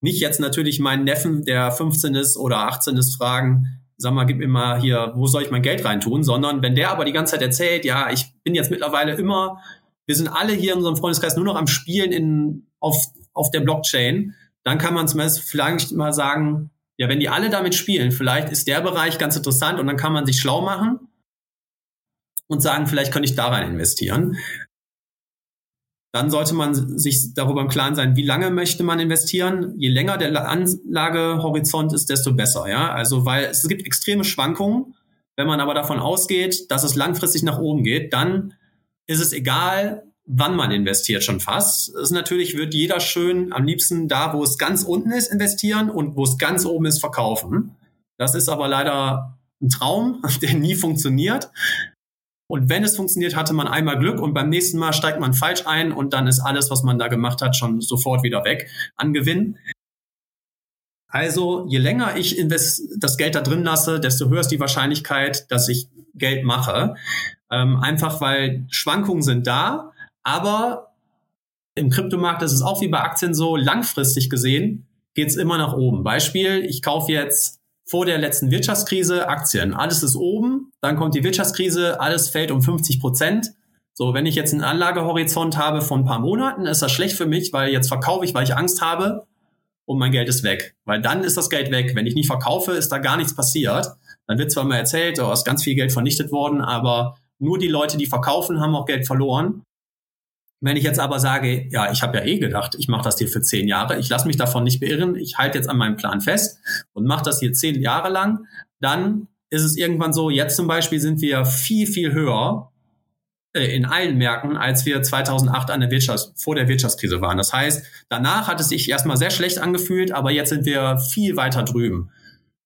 nicht jetzt natürlich meinen Neffen, der 15 ist oder 18 ist, fragen, sag mal, gib mir mal hier, wo soll ich mein Geld reintun, sondern wenn der aber die ganze Zeit erzählt, ja, ich bin jetzt mittlerweile immer, wir sind alle hier in unserem Freundeskreis nur noch am Spielen in, auf, auf der Blockchain, dann kann man zumindest vielleicht mal sagen, ja, wenn die alle damit spielen, vielleicht ist der Bereich ganz interessant und dann kann man sich schlau machen und sagen, vielleicht könnte ich da rein investieren dann sollte man sich darüber im Klaren sein, wie lange möchte man investieren. Je länger der Anlagehorizont ist, desto besser. Ja, also weil es gibt extreme Schwankungen. Wenn man aber davon ausgeht, dass es langfristig nach oben geht, dann ist es egal, wann man investiert schon fast. Es natürlich wird jeder schön am liebsten da, wo es ganz unten ist, investieren und wo es ganz oben ist, verkaufen. Das ist aber leider ein Traum, der nie funktioniert. Und wenn es funktioniert, hatte man einmal Glück und beim nächsten Mal steigt man falsch ein und dann ist alles, was man da gemacht hat, schon sofort wieder weg an Gewinn. Also je länger ich das Geld da drin lasse, desto höher ist die Wahrscheinlichkeit, dass ich Geld mache. Ähm, einfach weil Schwankungen sind da, aber im Kryptomarkt ist es auch wie bei Aktien so, langfristig gesehen geht es immer nach oben. Beispiel, ich kaufe jetzt vor der letzten Wirtschaftskrise Aktien. Alles ist oben, dann kommt die Wirtschaftskrise, alles fällt um 50 Prozent. So, wenn ich jetzt einen Anlagehorizont habe von ein paar Monaten, ist das schlecht für mich, weil jetzt verkaufe ich, weil ich Angst habe und mein Geld ist weg. Weil dann ist das Geld weg. Wenn ich nicht verkaufe, ist da gar nichts passiert. Dann wird zwar mal erzählt, oh, ist ganz viel Geld vernichtet worden, aber nur die Leute, die verkaufen, haben auch Geld verloren. Wenn ich jetzt aber sage, ja, ich habe ja eh gedacht, ich mache das hier für zehn Jahre, ich lasse mich davon nicht beirren, ich halte jetzt an meinem Plan fest und mache das hier zehn Jahre lang, dann ist es irgendwann so, jetzt zum Beispiel sind wir viel, viel höher äh, in allen Märkten, als wir 2008 an der Wirtschaft, vor der Wirtschaftskrise waren. Das heißt, danach hat es sich erstmal sehr schlecht angefühlt, aber jetzt sind wir viel weiter drüben.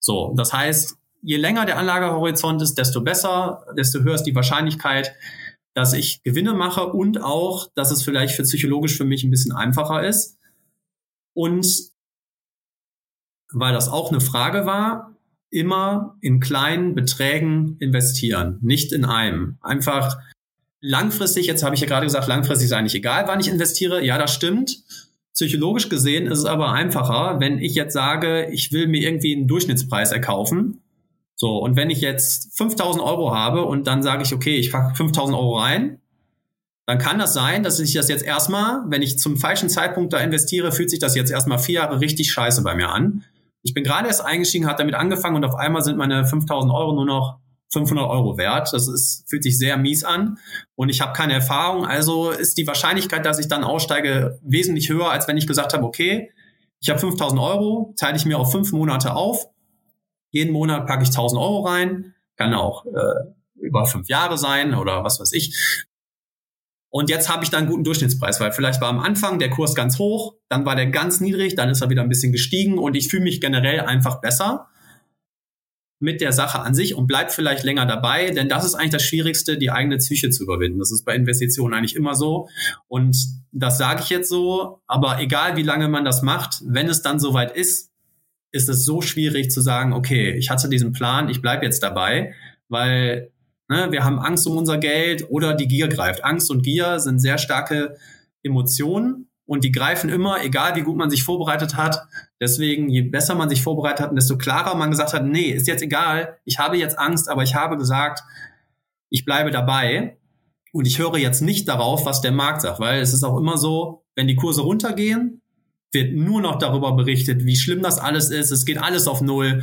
So, das heißt, je länger der Anlagehorizont ist, desto besser, desto höher ist die Wahrscheinlichkeit, dass ich Gewinne mache und auch, dass es vielleicht für psychologisch für mich ein bisschen einfacher ist. Und weil das auch eine Frage war, immer in kleinen Beträgen investieren, nicht in einem. Einfach langfristig, jetzt habe ich ja gerade gesagt, langfristig ist eigentlich egal, wann ich investiere. Ja, das stimmt. Psychologisch gesehen ist es aber einfacher, wenn ich jetzt sage, ich will mir irgendwie einen Durchschnittspreis erkaufen so, und wenn ich jetzt 5000 Euro habe und dann sage ich, okay, ich packe 5000 Euro rein, dann kann das sein, dass ich das jetzt erstmal, wenn ich zum falschen Zeitpunkt da investiere, fühlt sich das jetzt erstmal vier Jahre richtig scheiße bei mir an. Ich bin gerade erst eingestiegen, hat damit angefangen und auf einmal sind meine 5000 Euro nur noch 500 Euro wert. Das ist, fühlt sich sehr mies an und ich habe keine Erfahrung. Also ist die Wahrscheinlichkeit, dass ich dann aussteige, wesentlich höher, als wenn ich gesagt habe, okay, ich habe 5000 Euro, teile ich mir auf fünf Monate auf jeden Monat packe ich 1000 Euro rein, kann auch äh, über fünf Jahre sein oder was weiß ich. Und jetzt habe ich da einen guten Durchschnittspreis, weil vielleicht war am Anfang der Kurs ganz hoch, dann war der ganz niedrig, dann ist er wieder ein bisschen gestiegen und ich fühle mich generell einfach besser mit der Sache an sich und bleib vielleicht länger dabei, denn das ist eigentlich das Schwierigste, die eigene Psyche zu überwinden. Das ist bei Investitionen eigentlich immer so. Und das sage ich jetzt so, aber egal wie lange man das macht, wenn es dann soweit ist, ist es so schwierig zu sagen, okay, ich hatte diesen Plan, ich bleibe jetzt dabei, weil ne, wir haben Angst um unser Geld oder die Gier greift. Angst und Gier sind sehr starke Emotionen und die greifen immer, egal wie gut man sich vorbereitet hat. Deswegen, je besser man sich vorbereitet hat, desto klarer man gesagt hat, nee, ist jetzt egal, ich habe jetzt Angst, aber ich habe gesagt, ich bleibe dabei und ich höre jetzt nicht darauf, was der Markt sagt, weil es ist auch immer so, wenn die Kurse runtergehen, wird nur noch darüber berichtet, wie schlimm das alles ist. Es geht alles auf Null.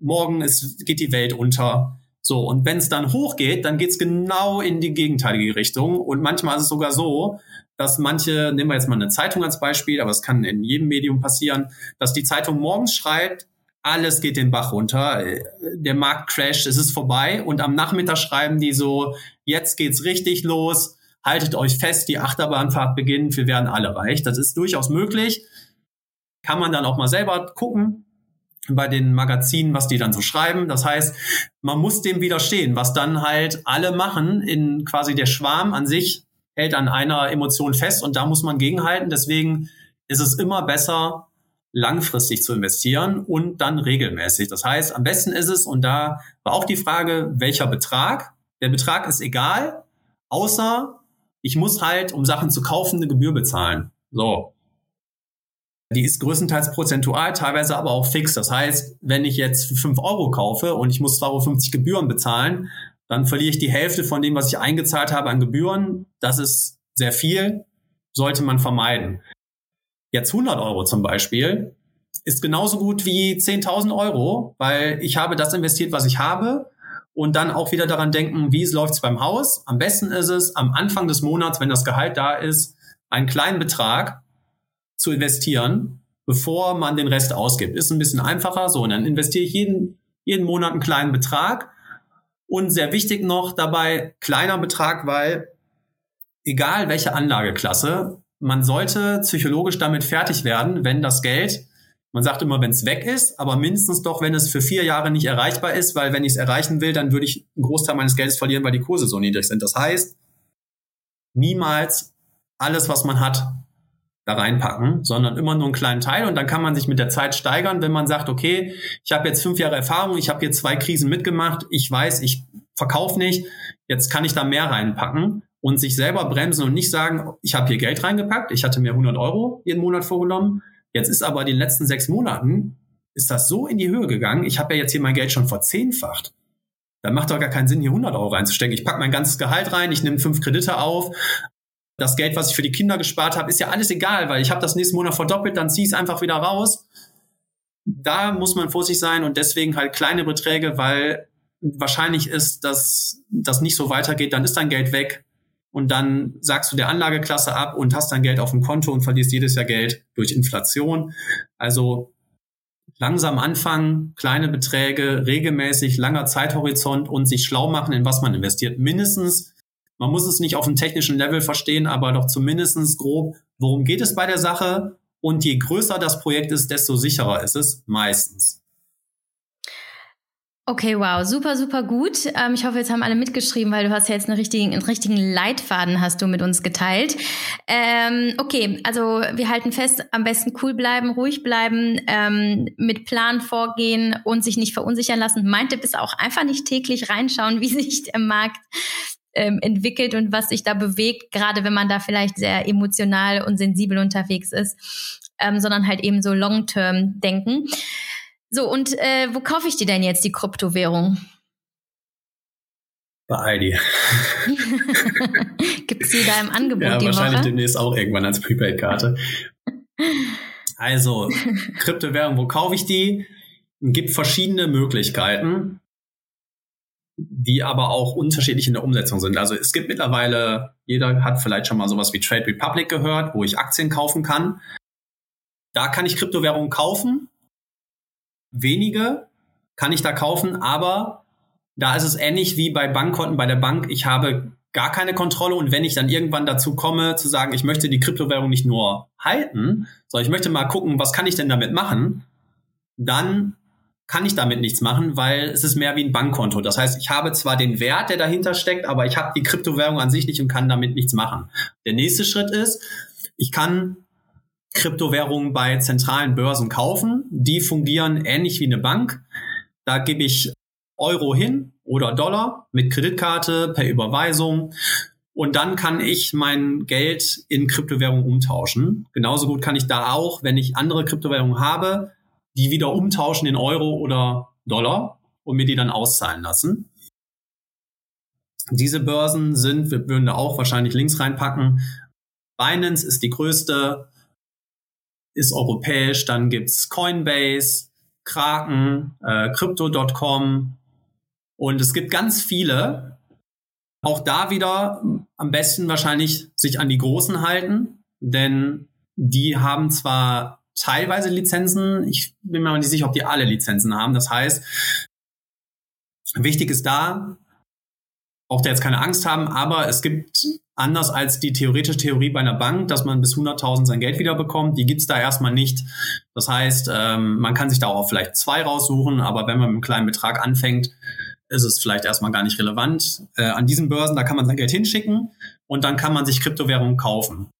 Morgen ist, geht die Welt unter. So, und wenn es dann hochgeht, dann geht es genau in die gegenteilige Richtung. Und manchmal ist es sogar so, dass manche, nehmen wir jetzt mal eine Zeitung als Beispiel, aber es kann in jedem Medium passieren, dass die Zeitung morgens schreibt, alles geht den Bach runter, der Markt crasht, es ist vorbei. Und am Nachmittag schreiben die so, jetzt geht's richtig los, haltet euch fest, die Achterbahnfahrt beginnt, wir werden alle reich. Das ist durchaus möglich kann man dann auch mal selber gucken bei den Magazinen, was die dann so schreiben. Das heißt, man muss dem widerstehen, was dann halt alle machen in quasi der Schwarm an sich hält an einer Emotion fest und da muss man gegenhalten. Deswegen ist es immer besser, langfristig zu investieren und dann regelmäßig. Das heißt, am besten ist es, und da war auch die Frage, welcher Betrag. Der Betrag ist egal, außer ich muss halt, um Sachen zu kaufen, eine Gebühr bezahlen. So. Die ist größtenteils prozentual, teilweise aber auch fix. Das heißt, wenn ich jetzt 5 Euro kaufe und ich muss 2,50 Euro Gebühren bezahlen, dann verliere ich die Hälfte von dem, was ich eingezahlt habe an Gebühren. Das ist sehr viel, sollte man vermeiden. Jetzt 100 Euro zum Beispiel ist genauso gut wie 10.000 Euro, weil ich habe das investiert, was ich habe und dann auch wieder daran denken, wie es läuft beim Haus. Am besten ist es, am Anfang des Monats, wenn das Gehalt da ist, einen kleinen Betrag zu investieren, bevor man den Rest ausgibt. Ist ein bisschen einfacher. So, und dann investiere ich jeden, jeden Monat einen kleinen Betrag. Und sehr wichtig noch dabei, kleiner Betrag, weil egal welche Anlageklasse, man sollte psychologisch damit fertig werden, wenn das Geld, man sagt immer, wenn es weg ist, aber mindestens doch, wenn es für vier Jahre nicht erreichbar ist, weil wenn ich es erreichen will, dann würde ich einen Großteil meines Geldes verlieren, weil die Kurse so niedrig sind. Das heißt, niemals alles, was man hat, da reinpacken, sondern immer nur einen kleinen Teil und dann kann man sich mit der Zeit steigern, wenn man sagt, okay, ich habe jetzt fünf Jahre Erfahrung, ich habe hier zwei Krisen mitgemacht, ich weiß, ich verkaufe nicht, jetzt kann ich da mehr reinpacken und sich selber bremsen und nicht sagen, ich habe hier Geld reingepackt, ich hatte mir 100 Euro jeden Monat vorgenommen, jetzt ist aber in den letzten sechs Monaten ist das so in die Höhe gegangen, ich habe ja jetzt hier mein Geld schon verzehnfacht. Dann macht doch gar keinen Sinn, hier 100 Euro reinzustecken. Ich packe mein ganzes Gehalt rein, ich nehme fünf Kredite auf, das Geld, was ich für die Kinder gespart habe, ist ja alles egal, weil ich habe das nächsten Monat verdoppelt, dann ziehe ich es einfach wieder raus. Da muss man vorsichtig sein und deswegen halt kleine Beträge, weil wahrscheinlich ist, dass das nicht so weitergeht, dann ist dein Geld weg und dann sagst du der Anlageklasse ab und hast dein Geld auf dem Konto und verlierst jedes Jahr Geld durch Inflation. Also langsam anfangen, kleine Beträge, regelmäßig, langer Zeithorizont und sich schlau machen, in was man investiert. Mindestens man muss es nicht auf dem technischen Level verstehen, aber doch zumindestens grob, worum geht es bei der Sache? Und je größer das Projekt ist, desto sicherer ist es meistens. Okay, wow, super, super gut. Ähm, ich hoffe, jetzt haben alle mitgeschrieben, weil du hast ja jetzt einen richtigen, einen richtigen Leitfaden hast du mit uns geteilt. Ähm, okay, also wir halten fest, am besten cool bleiben, ruhig bleiben, ähm, mit Plan vorgehen und sich nicht verunsichern lassen. Mein Tipp ist auch einfach nicht täglich reinschauen, wie sich der Markt ähm, entwickelt und was sich da bewegt, gerade wenn man da vielleicht sehr emotional und sensibel unterwegs ist, ähm, sondern halt eben so long-term denken. So, und äh, wo kaufe ich die denn jetzt, die Kryptowährung? Bei Aldi. Gibt es die da im Angebot? Ja, wahrscheinlich Woche? demnächst auch irgendwann als Prepaid-Karte. Also, Kryptowährung, wo kaufe ich die? Gibt verschiedene Möglichkeiten die aber auch unterschiedlich in der Umsetzung sind. Also es gibt mittlerweile, jeder hat vielleicht schon mal sowas wie Trade Republic gehört, wo ich Aktien kaufen kann. Da kann ich Kryptowährungen kaufen. Wenige kann ich da kaufen, aber da ist es ähnlich wie bei Bankkonten bei der Bank. Ich habe gar keine Kontrolle und wenn ich dann irgendwann dazu komme zu sagen, ich möchte die Kryptowährung nicht nur halten, sondern ich möchte mal gucken, was kann ich denn damit machen, dann kann ich damit nichts machen, weil es ist mehr wie ein Bankkonto. Das heißt, ich habe zwar den Wert, der dahinter steckt, aber ich habe die Kryptowährung an sich nicht und kann damit nichts machen. Der nächste Schritt ist, ich kann Kryptowährungen bei zentralen Börsen kaufen. Die fungieren ähnlich wie eine Bank. Da gebe ich Euro hin oder Dollar mit Kreditkarte per Überweisung. Und dann kann ich mein Geld in Kryptowährung umtauschen. Genauso gut kann ich da auch, wenn ich andere Kryptowährungen habe, die wieder umtauschen in Euro oder Dollar und mir die dann auszahlen lassen. Diese Börsen sind, wir würden da auch wahrscheinlich Links reinpacken. Binance ist die größte, ist europäisch, dann gibt's Coinbase, Kraken, äh, Crypto.com und es gibt ganz viele. Auch da wieder am besten wahrscheinlich sich an die Großen halten, denn die haben zwar teilweise Lizenzen. Ich bin mir aber nicht sicher, ob die alle Lizenzen haben. Das heißt, wichtig ist da, auch da jetzt keine Angst haben, aber es gibt anders als die theoretische Theorie bei einer Bank, dass man bis 100.000 sein Geld wieder bekommt, die gibt's da erstmal nicht. Das heißt, ähm, man kann sich da auch vielleicht zwei raussuchen, aber wenn man mit einem kleinen Betrag anfängt, ist es vielleicht erstmal gar nicht relevant. Äh, an diesen Börsen, da kann man sein Geld hinschicken und dann kann man sich Kryptowährungen kaufen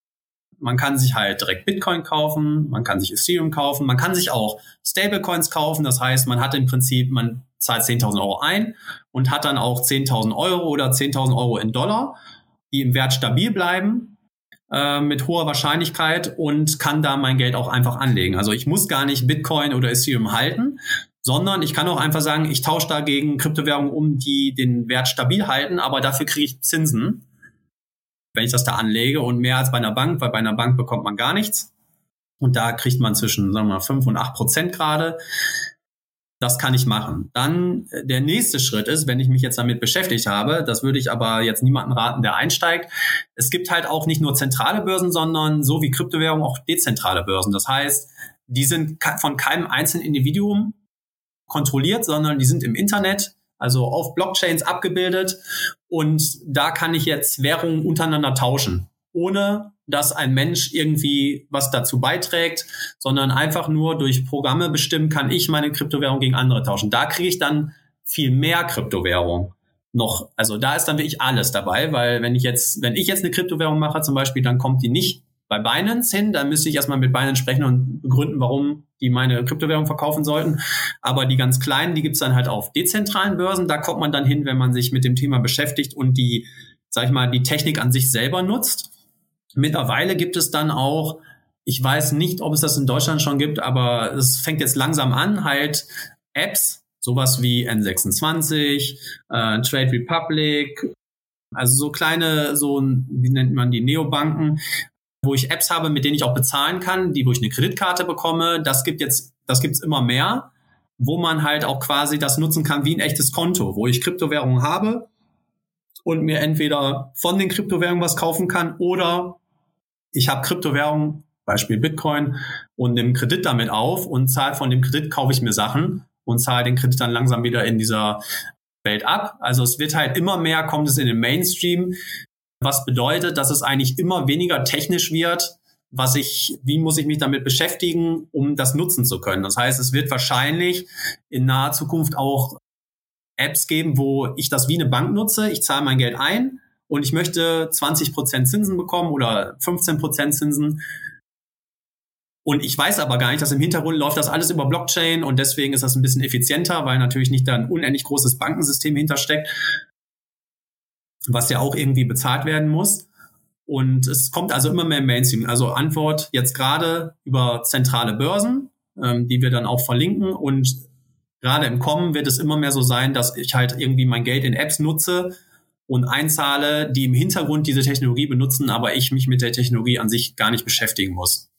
man kann sich halt direkt Bitcoin kaufen, man kann sich Ethereum kaufen, man kann sich auch Stablecoins kaufen. Das heißt, man hat im Prinzip, man zahlt 10.000 Euro ein und hat dann auch 10.000 Euro oder 10.000 Euro in Dollar, die im Wert stabil bleiben. äh, mit hoher Wahrscheinlichkeit und kann da mein Geld auch einfach anlegen. Also ich muss gar nicht Bitcoin oder Ethereum halten, sondern ich kann auch einfach sagen, ich tausche dagegen Kryptowährungen um, die den Wert stabil halten, aber dafür kriege ich Zinsen, wenn ich das da anlege und mehr als bei einer Bank, weil bei einer Bank bekommt man gar nichts. Und da kriegt man zwischen, sagen wir mal, 5 und 8 Prozent gerade. Das kann ich machen. Dann äh, der nächste Schritt ist, wenn ich mich jetzt damit beschäftigt habe, das würde ich aber jetzt niemanden raten, der einsteigt. Es gibt halt auch nicht nur zentrale Börsen, sondern so wie Kryptowährung auch dezentrale Börsen. Das heißt, die sind von keinem einzelnen Individuum kontrolliert, sondern die sind im Internet, also auf Blockchains abgebildet. Und da kann ich jetzt Währungen untereinander tauschen, ohne dass ein Mensch irgendwie was dazu beiträgt, sondern einfach nur durch Programme bestimmen, kann ich meine Kryptowährung gegen andere tauschen. Da kriege ich dann viel mehr Kryptowährung noch. Also da ist dann wirklich alles dabei, weil wenn ich jetzt, wenn ich jetzt eine Kryptowährung mache zum Beispiel, dann kommt die nicht bei Binance hin, dann müsste ich erstmal mit Binance sprechen und begründen, warum die meine Kryptowährung verkaufen sollten. Aber die ganz kleinen, die gibt's dann halt auf dezentralen Börsen. Da kommt man dann hin, wenn man sich mit dem Thema beschäftigt und die, sag ich mal, die Technik an sich selber nutzt. Mittlerweile gibt es dann auch, ich weiß nicht, ob es das in Deutschland schon gibt, aber es fängt jetzt langsam an, halt Apps, sowas wie N26, äh, Trade Republic, also so kleine, so, wie nennt man die, Neobanken, wo ich Apps habe, mit denen ich auch bezahlen kann, die, wo ich eine Kreditkarte bekomme. Das gibt jetzt, das gibt's immer mehr, wo man halt auch quasi das nutzen kann wie ein echtes Konto, wo ich Kryptowährungen habe und mir entweder von den Kryptowährungen was kaufen kann oder ich habe Kryptowährungen, Beispiel Bitcoin, und nehme Kredit damit auf und zahle von dem Kredit, kaufe ich mir Sachen und zahle den Kredit dann langsam wieder in dieser Welt ab. Also es wird halt immer mehr, kommt es in den Mainstream, was bedeutet, dass es eigentlich immer weniger technisch wird, was ich, wie muss ich mich damit beschäftigen, um das nutzen zu können. Das heißt, es wird wahrscheinlich in naher Zukunft auch Apps geben, wo ich das wie eine Bank nutze. Ich zahle mein Geld ein und ich möchte 20 Prozent Zinsen bekommen oder 15 Prozent Zinsen. Und ich weiß aber gar nicht, dass im Hintergrund läuft das alles über Blockchain und deswegen ist das ein bisschen effizienter, weil natürlich nicht da ein unendlich großes Bankensystem hintersteckt, was ja auch irgendwie bezahlt werden muss. Und es kommt also immer mehr im Mainstream. Also Antwort jetzt gerade über zentrale Börsen, ähm, die wir dann auch verlinken. Und gerade im Kommen wird es immer mehr so sein, dass ich halt irgendwie mein Geld in Apps nutze, und einzahle, die im Hintergrund diese Technologie benutzen, aber ich mich mit der Technologie an sich gar nicht beschäftigen muss.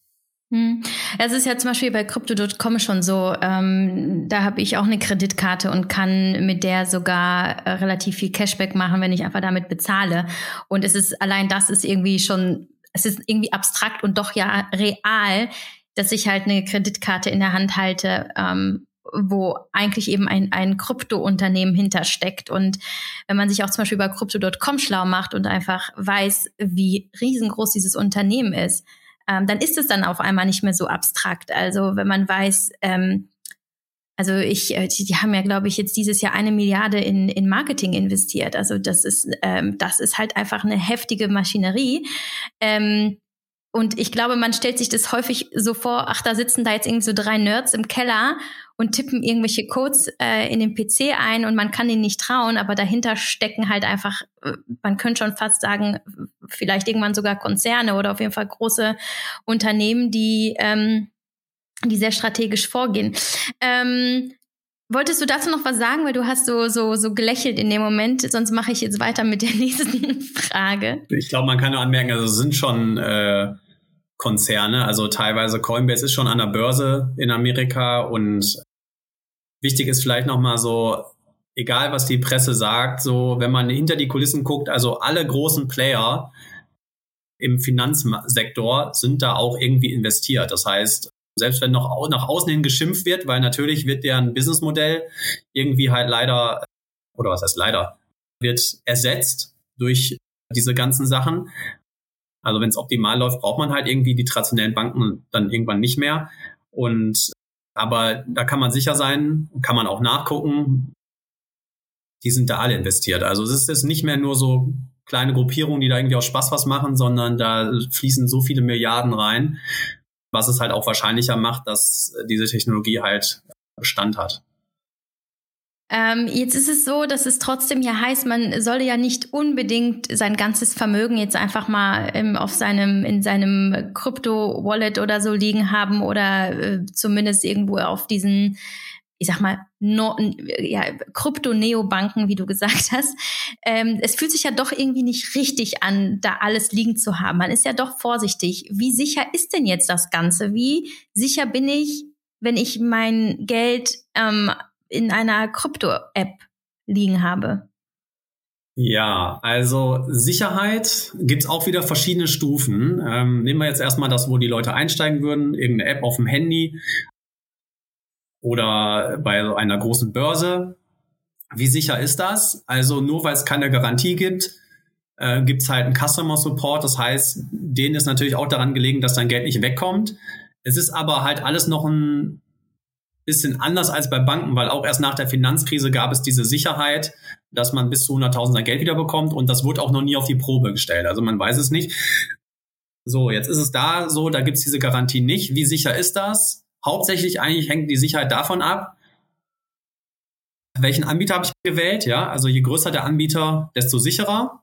Hm. Es ist ja zum Beispiel bei Crypto.com schon so, ähm, da habe ich auch eine Kreditkarte und kann mit der sogar äh, relativ viel Cashback machen, wenn ich einfach damit bezahle. Und es ist allein das ist irgendwie schon, es ist irgendwie abstrakt und doch ja real, dass ich halt eine Kreditkarte in der Hand halte ähm, wo eigentlich eben ein, ein Krypto-Unternehmen hintersteckt. Und wenn man sich auch zum Beispiel über Crypto.com schlau macht und einfach weiß, wie riesengroß dieses Unternehmen ist, ähm, dann ist es dann auf einmal nicht mehr so abstrakt. Also wenn man weiß, ähm, also ich, äh, die, die haben ja, glaube ich, jetzt dieses Jahr eine Milliarde in, in Marketing investiert. Also das ist, ähm, das ist halt einfach eine heftige Maschinerie. Ähm, und ich glaube, man stellt sich das häufig so vor, ach, da sitzen da jetzt irgendwie so drei Nerds im Keller und tippen irgendwelche Codes äh, in den PC ein und man kann ihnen nicht trauen, aber dahinter stecken halt einfach, äh, man könnte schon fast sagen, vielleicht irgendwann sogar Konzerne oder auf jeden Fall große Unternehmen, die, ähm, die sehr strategisch vorgehen. Ähm, Wolltest du dazu noch was sagen, weil du hast so so so gelächelt in dem Moment? Sonst mache ich jetzt weiter mit der nächsten Frage. Ich glaube, man kann nur anmerken, also es sind schon äh, Konzerne, also teilweise Coinbase ist schon an der Börse in Amerika und wichtig ist vielleicht noch mal so, egal was die Presse sagt, so wenn man hinter die Kulissen guckt, also alle großen Player im Finanzsektor sind da auch irgendwie investiert. Das heißt, selbst wenn noch nach außen hin geschimpft wird, weil natürlich wird deren Businessmodell irgendwie halt leider, oder was heißt leider, wird ersetzt durch diese ganzen Sachen. Also wenn es optimal läuft, braucht man halt irgendwie die traditionellen Banken dann irgendwann nicht mehr. Und aber da kann man sicher sein, kann man auch nachgucken. Die sind da alle investiert. Also es ist jetzt nicht mehr nur so kleine Gruppierungen, die da irgendwie aus Spaß was machen, sondern da fließen so viele Milliarden rein was es halt auch wahrscheinlicher macht, dass diese Technologie halt Bestand hat. Ähm, jetzt ist es so, dass es trotzdem ja heißt, man solle ja nicht unbedingt sein ganzes Vermögen jetzt einfach mal ähm, auf seinem, in seinem Krypto-Wallet oder so liegen haben oder äh, zumindest irgendwo auf diesen, ich sag mal, no, ja, Krypto-Neobanken, wie du gesagt hast. Ähm, es fühlt sich ja doch irgendwie nicht richtig an, da alles liegen zu haben. Man ist ja doch vorsichtig. Wie sicher ist denn jetzt das Ganze? Wie sicher bin ich, wenn ich mein Geld ähm, in einer Krypto-App liegen habe? Ja, also Sicherheit gibt's auch wieder verschiedene Stufen. Ähm, nehmen wir jetzt erstmal das, wo die Leute einsteigen würden, irgendeine App auf dem Handy oder bei so einer großen Börse. Wie sicher ist das? Also nur weil es keine Garantie gibt, äh, gibt's halt einen Customer Support. Das heißt, denen ist natürlich auch daran gelegen, dass dein Geld nicht wegkommt. Es ist aber halt alles noch ein bisschen anders als bei Banken, weil auch erst nach der Finanzkrise gab es diese Sicherheit, dass man bis zu 100.000 sein Geld wieder bekommt und das wurde auch noch nie auf die Probe gestellt. Also man weiß es nicht. So, jetzt ist es da so, da gibt es diese Garantie nicht. Wie sicher ist das? Hauptsächlich eigentlich hängt die Sicherheit davon ab, welchen Anbieter habe ich gewählt. Ja, also je größer der Anbieter, desto sicherer.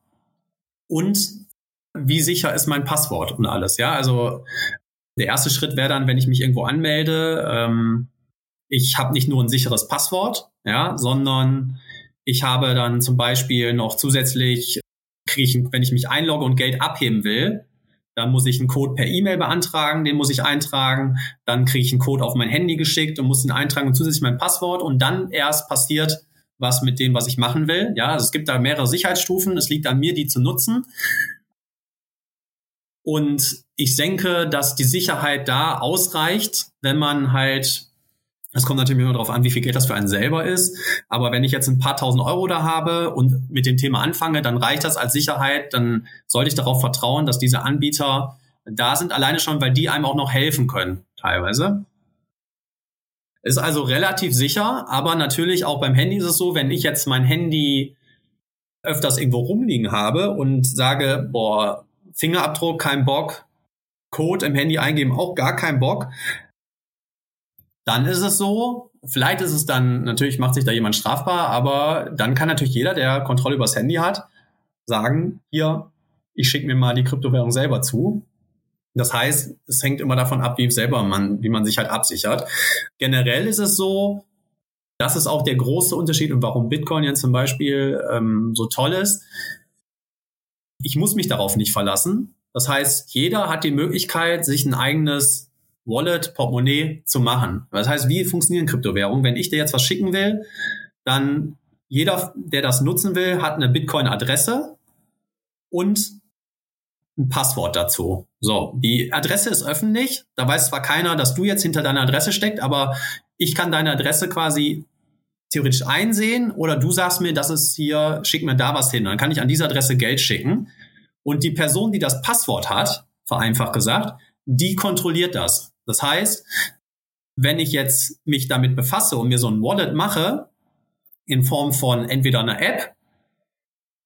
Und wie sicher ist mein Passwort und alles. Ja, also der erste Schritt wäre dann, wenn ich mich irgendwo anmelde, ähm, ich habe nicht nur ein sicheres Passwort, ja, sondern ich habe dann zum Beispiel noch zusätzlich, ich, wenn ich mich einlogge und Geld abheben will, dann muss ich einen Code per E-Mail beantragen, den muss ich eintragen, dann kriege ich einen Code auf mein Handy geschickt und muss den eintragen und zusätzlich mein Passwort und dann erst passiert was mit dem, was ich machen will. Ja, also es gibt da mehrere Sicherheitsstufen. Es liegt an mir, die zu nutzen. Und ich denke, dass die Sicherheit da ausreicht, wenn man halt es kommt natürlich immer darauf an, wie viel Geld das für einen selber ist. Aber wenn ich jetzt ein paar tausend Euro da habe und mit dem Thema anfange, dann reicht das als Sicherheit. Dann sollte ich darauf vertrauen, dass diese Anbieter da sind, alleine schon, weil die einem auch noch helfen können, teilweise. Ist also relativ sicher, aber natürlich auch beim Handy ist es so, wenn ich jetzt mein Handy öfters irgendwo rumliegen habe und sage, boah, Fingerabdruck, kein Bock, Code im Handy eingeben, auch gar kein Bock, dann ist es so, vielleicht ist es dann, natürlich macht sich da jemand strafbar, aber dann kann natürlich jeder, der Kontrolle übers Handy hat, sagen, hier, ich schicke mir mal die Kryptowährung selber zu. Das heißt, es hängt immer davon ab, wie selber man, wie man sich halt absichert. Generell ist es so, das ist auch der große Unterschied und warum Bitcoin jetzt zum Beispiel ähm, so toll ist. Ich muss mich darauf nicht verlassen. Das heißt, jeder hat die Möglichkeit, sich ein eigenes Wallet, Portemonnaie zu machen. Das heißt, wie funktionieren Kryptowährungen? Wenn ich dir jetzt was schicken will, dann jeder, der das nutzen will, hat eine Bitcoin-Adresse und ein Passwort dazu. So, die Adresse ist öffentlich. Da weiß zwar keiner, dass du jetzt hinter deiner Adresse steckt, aber ich kann deine Adresse quasi theoretisch einsehen oder du sagst mir, das ist hier, schick mir da was hin. Dann kann ich an diese Adresse Geld schicken. Und die Person, die das Passwort hat, vereinfacht gesagt, die kontrolliert das. Das heißt, wenn ich jetzt mich damit befasse und mir so ein Wallet mache, in Form von entweder einer App,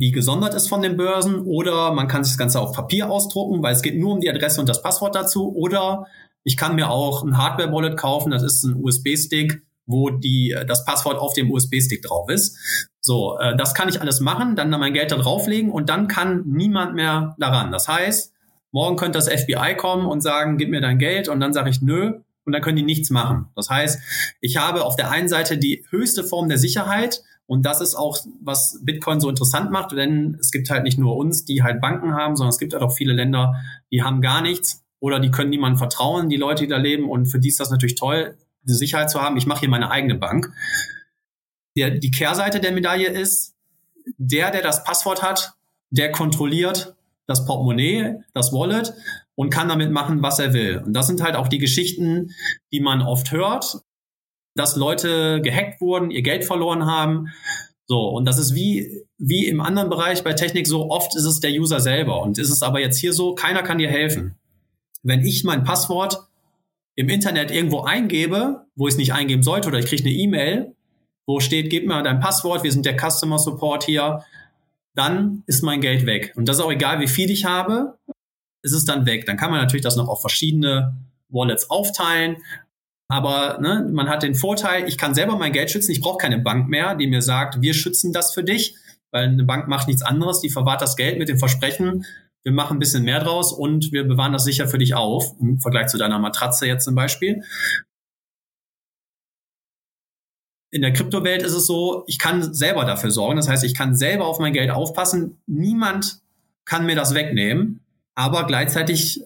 die gesondert ist von den Börsen, oder man kann sich das Ganze auf Papier ausdrucken, weil es geht nur um die Adresse und das Passwort dazu, oder ich kann mir auch ein Hardware-Wallet kaufen, das ist ein USB-Stick, wo die, das Passwort auf dem USB-Stick drauf ist. So, äh, das kann ich alles machen, dann mein Geld da drauflegen und dann kann niemand mehr daran. Das heißt, Morgen könnte das FBI kommen und sagen, gib mir dein Geld und dann sage ich nö und dann können die nichts machen. Das heißt, ich habe auf der einen Seite die höchste Form der Sicherheit und das ist auch, was Bitcoin so interessant macht, denn es gibt halt nicht nur uns, die halt Banken haben, sondern es gibt halt auch viele Länder, die haben gar nichts oder die können niemandem vertrauen, die Leute, die da leben und für die ist das natürlich toll, die Sicherheit zu haben. Ich mache hier meine eigene Bank. Der, die Kehrseite der Medaille ist, der, der das Passwort hat, der kontrolliert, das Portemonnaie, das Wallet und kann damit machen, was er will. Und das sind halt auch die Geschichten, die man oft hört, dass Leute gehackt wurden, ihr Geld verloren haben. So, und das ist wie, wie im anderen Bereich bei Technik so, oft ist es der User selber. Und ist es aber jetzt hier so, keiner kann dir helfen. Wenn ich mein Passwort im Internet irgendwo eingebe, wo ich es nicht eingeben sollte, oder ich kriege eine E-Mail, wo steht, gib mir dein Passwort, wir sind der Customer Support hier, dann ist mein Geld weg. Und das ist auch egal, wie viel ich habe, ist es dann weg. Dann kann man natürlich das noch auf verschiedene Wallets aufteilen. Aber ne, man hat den Vorteil, ich kann selber mein Geld schützen. Ich brauche keine Bank mehr, die mir sagt, wir schützen das für dich, weil eine Bank macht nichts anderes. Die verwahrt das Geld mit dem Versprechen, wir machen ein bisschen mehr draus und wir bewahren das sicher für dich auf, im Vergleich zu deiner Matratze jetzt zum Beispiel. In der Kryptowelt ist es so, ich kann selber dafür sorgen. Das heißt, ich kann selber auf mein Geld aufpassen. Niemand kann mir das wegnehmen. Aber gleichzeitig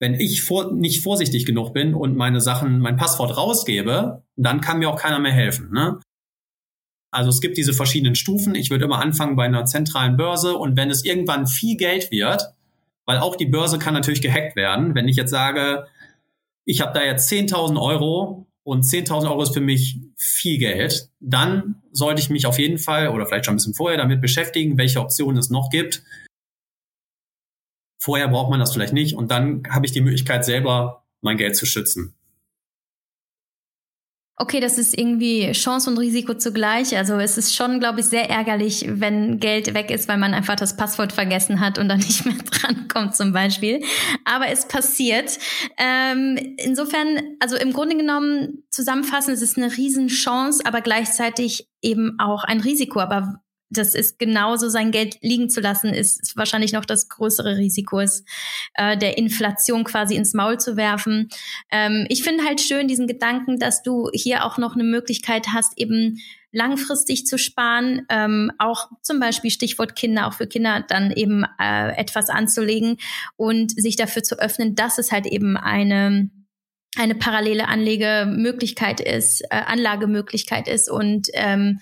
wenn ich vor, nicht vorsichtig genug bin und meine Sachen, mein Passwort rausgebe, dann kann mir auch keiner mehr helfen. Ne? Also es gibt diese verschiedenen Stufen. Ich würde immer anfangen bei einer zentralen Börse und wenn es irgendwann viel Geld wird, weil auch die Börse kann natürlich gehackt werden. Wenn ich jetzt sage, ich habe da jetzt 10.000 Euro und 10.000 Euro ist für mich viel Geld, dann sollte ich mich auf jeden Fall oder vielleicht schon ein bisschen vorher damit beschäftigen, welche Optionen es noch gibt, Vorher braucht man das vielleicht nicht und dann habe ich die Möglichkeit, selber mein Geld zu schützen. Okay, das ist irgendwie Chance und Risiko zugleich. Also es ist schon, glaube ich, sehr ärgerlich, wenn Geld weg ist, weil man einfach das Passwort vergessen hat und dann nicht mehr drankommt zum Beispiel. Aber es passiert. Ähm, insofern, also im Grunde genommen zusammenfassend, es ist eine Riesenchance, aber gleichzeitig eben auch ein Risiko. Aber das ist genauso sein Geld liegen zu lassen, ist wahrscheinlich noch das größere Risiko, ist äh, der Inflation quasi ins Maul zu werfen. Ähm, ich finde halt schön diesen Gedanken, dass du hier auch noch eine Möglichkeit hast, eben langfristig zu sparen, ähm, auch zum Beispiel Stichwort Kinder, auch für Kinder dann eben äh, etwas anzulegen und sich dafür zu öffnen, dass es halt eben eine eine parallele Anlegemöglichkeit ist, äh, Anlagemöglichkeit ist und ähm,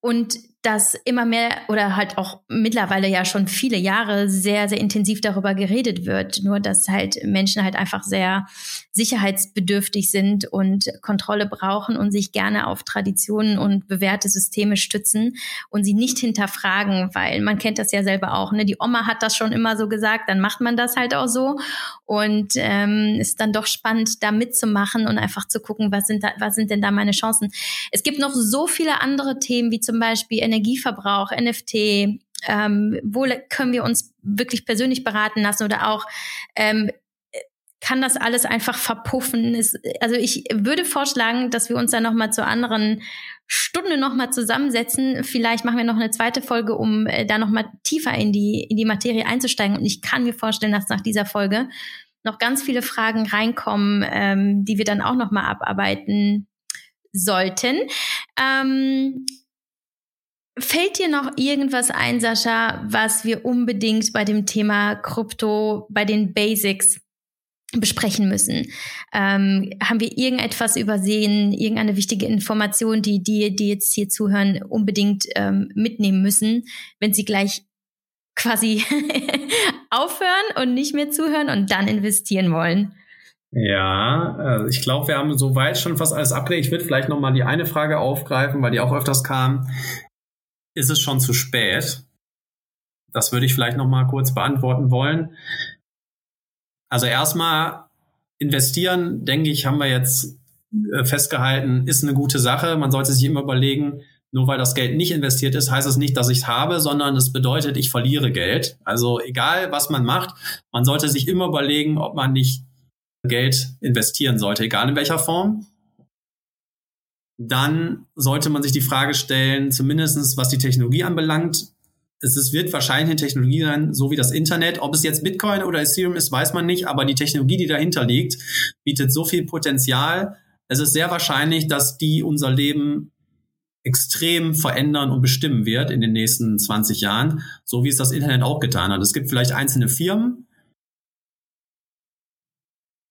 und dass immer mehr oder halt auch mittlerweile ja schon viele Jahre sehr, sehr intensiv darüber geredet wird. Nur dass halt Menschen halt einfach sehr sicherheitsbedürftig sind und Kontrolle brauchen und sich gerne auf Traditionen und bewährte Systeme stützen und sie nicht hinterfragen, weil man kennt das ja selber auch. Ne? Die Oma hat das schon immer so gesagt, dann macht man das halt auch so. Und ähm, ist dann doch spannend, da mitzumachen und einfach zu gucken, was sind da, was sind denn da meine Chancen. Es gibt noch so viele andere Themen, wie zum Beispiel Energieverbrauch, NFT, ähm, wo können wir uns wirklich persönlich beraten lassen oder auch ähm, kann das alles einfach verpuffen. Es, also ich würde vorschlagen, dass wir uns da nochmal zur anderen Stunde nochmal zusammensetzen. Vielleicht machen wir noch eine zweite Folge, um äh, da nochmal tiefer in die, in die Materie einzusteigen. Und ich kann mir vorstellen, dass nach dieser Folge noch ganz viele Fragen reinkommen, ähm, die wir dann auch nochmal abarbeiten sollten. Ähm, Fällt dir noch irgendwas ein, Sascha, was wir unbedingt bei dem Thema Krypto, bei den Basics besprechen müssen? Ähm, haben wir irgendetwas übersehen, irgendeine wichtige Information, die die, die jetzt hier zuhören, unbedingt ähm, mitnehmen müssen, wenn sie gleich quasi aufhören und nicht mehr zuhören und dann investieren wollen? Ja, also ich glaube, wir haben soweit schon fast alles abgedeckt. Ich würde vielleicht noch mal die eine Frage aufgreifen, weil die auch öfters kam ist es schon zu spät? Das würde ich vielleicht noch mal kurz beantworten wollen. Also erstmal investieren, denke ich, haben wir jetzt äh, festgehalten, ist eine gute Sache. Man sollte sich immer überlegen, nur weil das Geld nicht investiert ist, heißt es nicht, dass ich es habe, sondern es bedeutet, ich verliere Geld. Also egal, was man macht, man sollte sich immer überlegen, ob man nicht Geld investieren sollte, egal in welcher Form dann sollte man sich die Frage stellen, zumindestens was die Technologie anbelangt, es ist, wird wahrscheinlich eine Technologie sein, so wie das Internet. Ob es jetzt Bitcoin oder Ethereum ist, weiß man nicht, aber die Technologie, die dahinter liegt, bietet so viel Potenzial. Es ist sehr wahrscheinlich, dass die unser Leben extrem verändern und bestimmen wird in den nächsten 20 Jahren, so wie es das Internet auch getan hat. Es gibt vielleicht einzelne Firmen,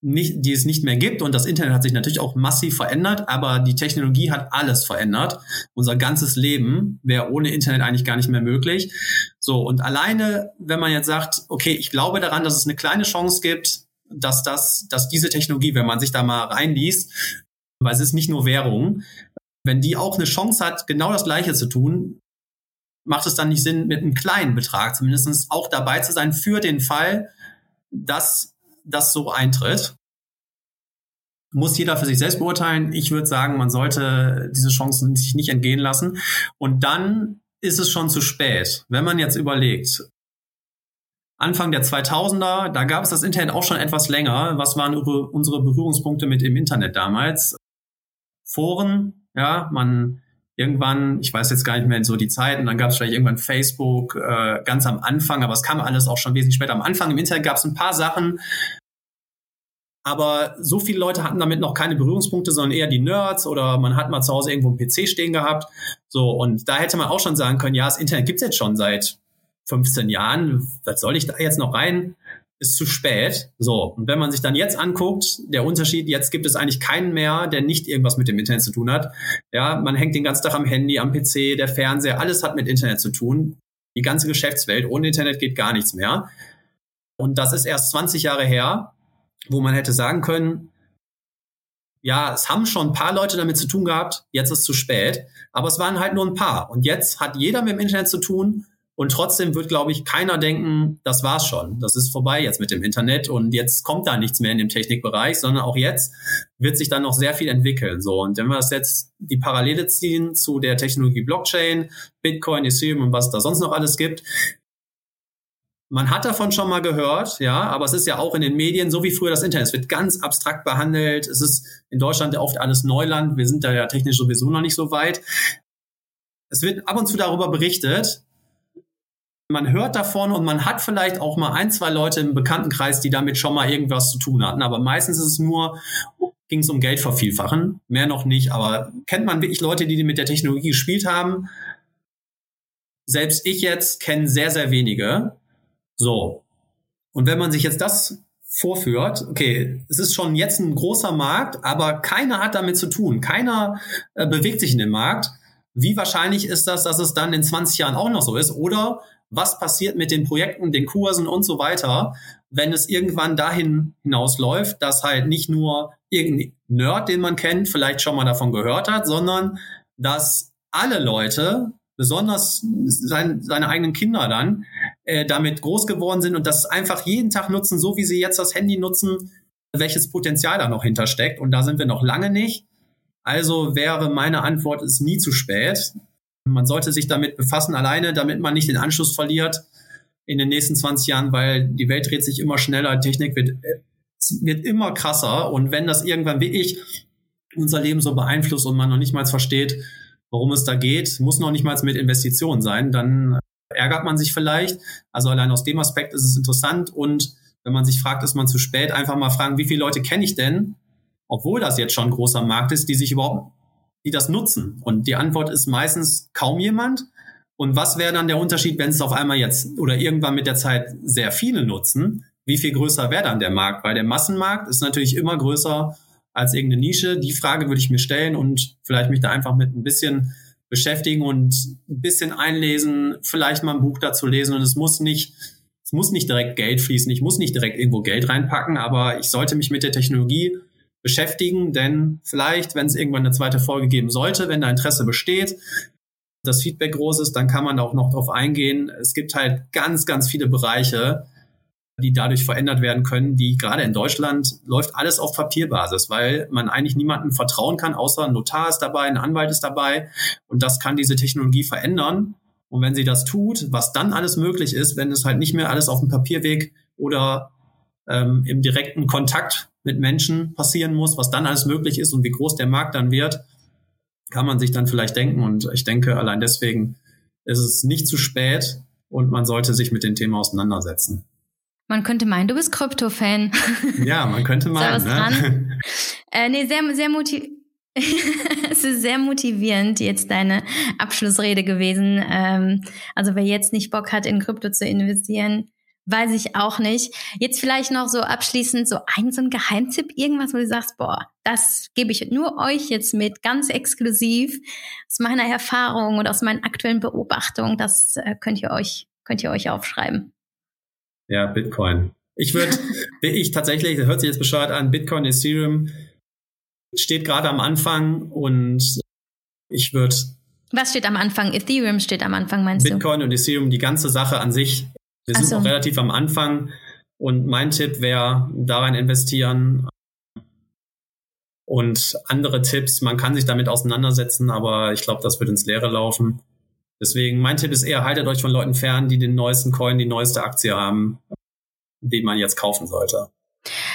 nicht, die es nicht mehr gibt. Und das Internet hat sich natürlich auch massiv verändert, aber die Technologie hat alles verändert. Unser ganzes Leben wäre ohne Internet eigentlich gar nicht mehr möglich. So, und alleine, wenn man jetzt sagt, okay, ich glaube daran, dass es eine kleine Chance gibt, dass das, dass diese Technologie, wenn man sich da mal reinliest, weil es ist nicht nur Währung, wenn die auch eine Chance hat, genau das Gleiche zu tun, macht es dann nicht Sinn, mit einem kleinen Betrag zumindest auch dabei zu sein für den Fall, dass das so eintritt. Muss jeder für sich selbst beurteilen. Ich würde sagen, man sollte diese Chancen sich nicht entgehen lassen. Und dann ist es schon zu spät. Wenn man jetzt überlegt, Anfang der 2000er, da gab es das Internet auch schon etwas länger. Was waren unsere Berührungspunkte mit dem Internet damals? Foren, ja, man irgendwann, ich weiß jetzt gar nicht mehr so die Zeiten, dann gab es vielleicht irgendwann Facebook äh, ganz am Anfang, aber es kam alles auch schon wesentlich später. Am Anfang im Internet gab es ein paar Sachen, aber so viele Leute hatten damit noch keine Berührungspunkte, sondern eher die Nerds oder man hat mal zu Hause irgendwo einen PC stehen gehabt. So, und da hätte man auch schon sagen können, ja, das Internet gibt's jetzt schon seit 15 Jahren. Was soll ich da jetzt noch rein? Ist zu spät. So, und wenn man sich dann jetzt anguckt, der Unterschied, jetzt gibt es eigentlich keinen mehr, der nicht irgendwas mit dem Internet zu tun hat. Ja, man hängt den ganzen Tag am Handy, am PC, der Fernseher, alles hat mit Internet zu tun. Die ganze Geschäftswelt, ohne Internet geht gar nichts mehr. Und das ist erst 20 Jahre her, wo man hätte sagen können, ja, es haben schon ein paar Leute damit zu tun gehabt, jetzt ist es zu spät, aber es waren halt nur ein paar. Und jetzt hat jeder mit dem Internet zu tun und trotzdem wird, glaube ich, keiner denken, das war's schon. Das ist vorbei jetzt mit dem Internet und jetzt kommt da nichts mehr in dem Technikbereich, sondern auch jetzt wird sich dann noch sehr viel entwickeln. So. Und wenn wir das jetzt die Parallele ziehen zu der Technologie Blockchain, Bitcoin, Ethereum und was da sonst noch alles gibt, man hat davon schon mal gehört, ja, aber es ist ja auch in den Medien, so wie früher das Internet. Es wird ganz abstrakt behandelt. Es ist in Deutschland ja oft alles Neuland. Wir sind da ja technisch sowieso noch nicht so weit. Es wird ab und zu darüber berichtet, man hört davon und man hat vielleicht auch mal ein, zwei Leute im Bekanntenkreis, die damit schon mal irgendwas zu tun hatten. Aber meistens ist es nur, ging es um Geld vervielfachen, mehr noch nicht. Aber kennt man wirklich Leute, die mit der Technologie gespielt haben? Selbst ich jetzt kenne sehr, sehr wenige. So. Und wenn man sich jetzt das vorführt, okay, es ist schon jetzt ein großer Markt, aber keiner hat damit zu tun. Keiner äh, bewegt sich in dem Markt. Wie wahrscheinlich ist das, dass es dann in 20 Jahren auch noch so ist? Oder was passiert mit den Projekten, den Kursen und so weiter, wenn es irgendwann dahin hinausläuft, dass halt nicht nur irgendein Nerd, den man kennt, vielleicht schon mal davon gehört hat, sondern dass alle Leute, besonders sein, seine eigenen Kinder dann, äh, damit groß geworden sind und das einfach jeden Tag nutzen, so wie sie jetzt das Handy nutzen, welches Potenzial da noch hintersteckt. Und da sind wir noch lange nicht. Also wäre meine Antwort, ist nie zu spät. Man sollte sich damit befassen, alleine, damit man nicht den Anschluss verliert in den nächsten 20 Jahren, weil die Welt dreht sich immer schneller, Technik wird, wird immer krasser und wenn das irgendwann wie ich unser Leben so beeinflusst und man noch nicht mal versteht, worum es da geht, muss noch nicht mal mit Investitionen sein, dann ärgert man sich vielleicht. Also allein aus dem Aspekt ist es interessant und wenn man sich fragt, ist man zu spät, einfach mal fragen, wie viele Leute kenne ich denn, obwohl das jetzt schon ein großer Markt ist, die sich überhaupt die das nutzen? Und die Antwort ist meistens kaum jemand. Und was wäre dann der Unterschied, wenn es auf einmal jetzt oder irgendwann mit der Zeit sehr viele nutzen? Wie viel größer wäre dann der Markt? Weil der Massenmarkt ist natürlich immer größer als irgendeine Nische. Die Frage würde ich mir stellen und vielleicht mich da einfach mit ein bisschen beschäftigen und ein bisschen einlesen, vielleicht mal ein Buch dazu lesen. Und es muss nicht, es muss nicht direkt Geld fließen. Ich muss nicht direkt irgendwo Geld reinpacken, aber ich sollte mich mit der Technologie beschäftigen, denn vielleicht, wenn es irgendwann eine zweite Folge geben sollte, wenn da Interesse besteht, das Feedback groß ist, dann kann man auch noch drauf eingehen. Es gibt halt ganz, ganz viele Bereiche, die dadurch verändert werden können, die gerade in Deutschland läuft alles auf Papierbasis, weil man eigentlich niemandem vertrauen kann, außer ein Notar ist dabei, ein Anwalt ist dabei und das kann diese Technologie verändern. Und wenn sie das tut, was dann alles möglich ist, wenn es halt nicht mehr alles auf dem Papierweg oder ähm, im direkten Kontakt mit Menschen passieren muss, was dann alles möglich ist und wie groß der Markt dann wird, kann man sich dann vielleicht denken. Und ich denke, allein deswegen ist es nicht zu spät und man sollte sich mit dem Thema auseinandersetzen. Man könnte meinen, du bist Krypto-Fan. Ja, man könnte meinen. ne? äh, nee, sehr, sehr motiv es ist sehr motivierend, jetzt deine Abschlussrede gewesen. Ähm, also wer jetzt nicht Bock hat, in Krypto zu investieren, Weiß ich auch nicht. Jetzt vielleicht noch so abschließend so ein, so ein Geheimtipp, irgendwas, wo du sagst, boah, das gebe ich nur euch jetzt mit, ganz exklusiv aus meiner Erfahrung und aus meinen aktuellen Beobachtungen. Das äh, könnt ihr euch, könnt ihr euch aufschreiben. Ja, Bitcoin. Ich würde, ich tatsächlich, das hört sich jetzt bescheuert an, Bitcoin, Ethereum steht gerade am Anfang und ich würde was steht am Anfang? Ethereum steht am Anfang, meinst Bitcoin du? Bitcoin und Ethereum, die ganze Sache an sich wir sind so. noch relativ am Anfang und mein Tipp wäre, daran investieren. Und andere Tipps, man kann sich damit auseinandersetzen, aber ich glaube, das wird ins Leere laufen. Deswegen mein Tipp ist eher, haltet euch von Leuten fern, die den neuesten Coin, die neueste Aktie haben, den man jetzt kaufen sollte.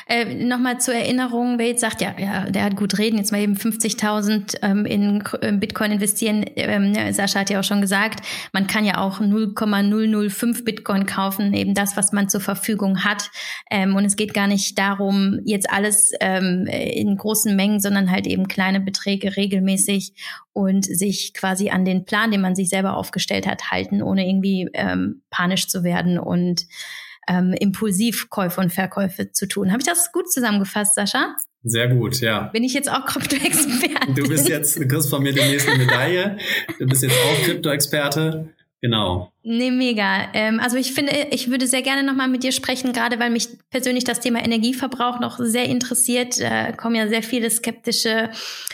Äh, Nochmal zur Erinnerung, wer jetzt sagt, ja, ja, der hat gut reden, jetzt mal eben 50.000 ähm, in Bitcoin investieren. Ähm, Sascha hat ja auch schon gesagt, man kann ja auch 0,005 Bitcoin kaufen, eben das, was man zur Verfügung hat. Ähm, und es geht gar nicht darum, jetzt alles ähm, in großen Mengen, sondern halt eben kleine Beträge regelmäßig und sich quasi an den Plan, den man sich selber aufgestellt hat, halten, ohne irgendwie ähm, panisch zu werden und ähm, Impulsivkäufe und Verkäufe zu tun. Habe ich das gut zusammengefasst, Sascha? Sehr gut, ja. Bin ich jetzt auch Krypto-Experte? Du bist jetzt, du kriegst von mir die nächste Medaille. Du bist jetzt auch Krypto-Experte. Genau. Nee, mega. Ähm, also ich finde, ich würde sehr gerne nochmal mit dir sprechen, gerade weil mich persönlich das Thema Energieverbrauch noch sehr interessiert. Äh, kommen ja sehr viele skeptische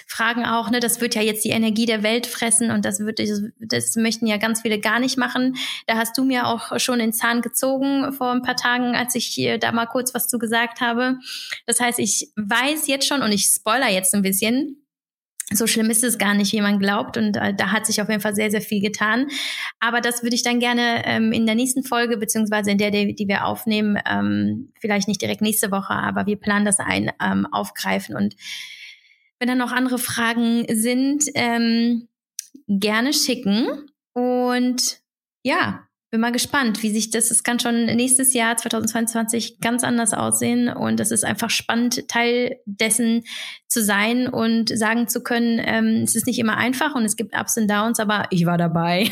Fragen auch. Ne? Das wird ja jetzt die Energie der Welt fressen und das wird, das möchten ja ganz viele gar nicht machen. Da hast du mir auch schon den Zahn gezogen vor ein paar Tagen, als ich da mal kurz was zu gesagt habe. Das heißt, ich weiß jetzt schon und ich spoiler jetzt ein bisschen, so schlimm ist es gar nicht, wie man glaubt. Und äh, da hat sich auf jeden Fall sehr, sehr viel getan. Aber das würde ich dann gerne ähm, in der nächsten Folge, beziehungsweise in der, die, die wir aufnehmen, ähm, vielleicht nicht direkt nächste Woche, aber wir planen das ein, ähm, aufgreifen. Und wenn dann noch andere Fragen sind, ähm, gerne schicken. Und ja, bin mal gespannt, wie sich das, es kann schon nächstes Jahr 2022 ganz anders aussehen und es ist einfach spannend, Teil dessen zu sein und sagen zu können, ähm, es ist nicht immer einfach und es gibt Ups und Downs, aber ich war dabei.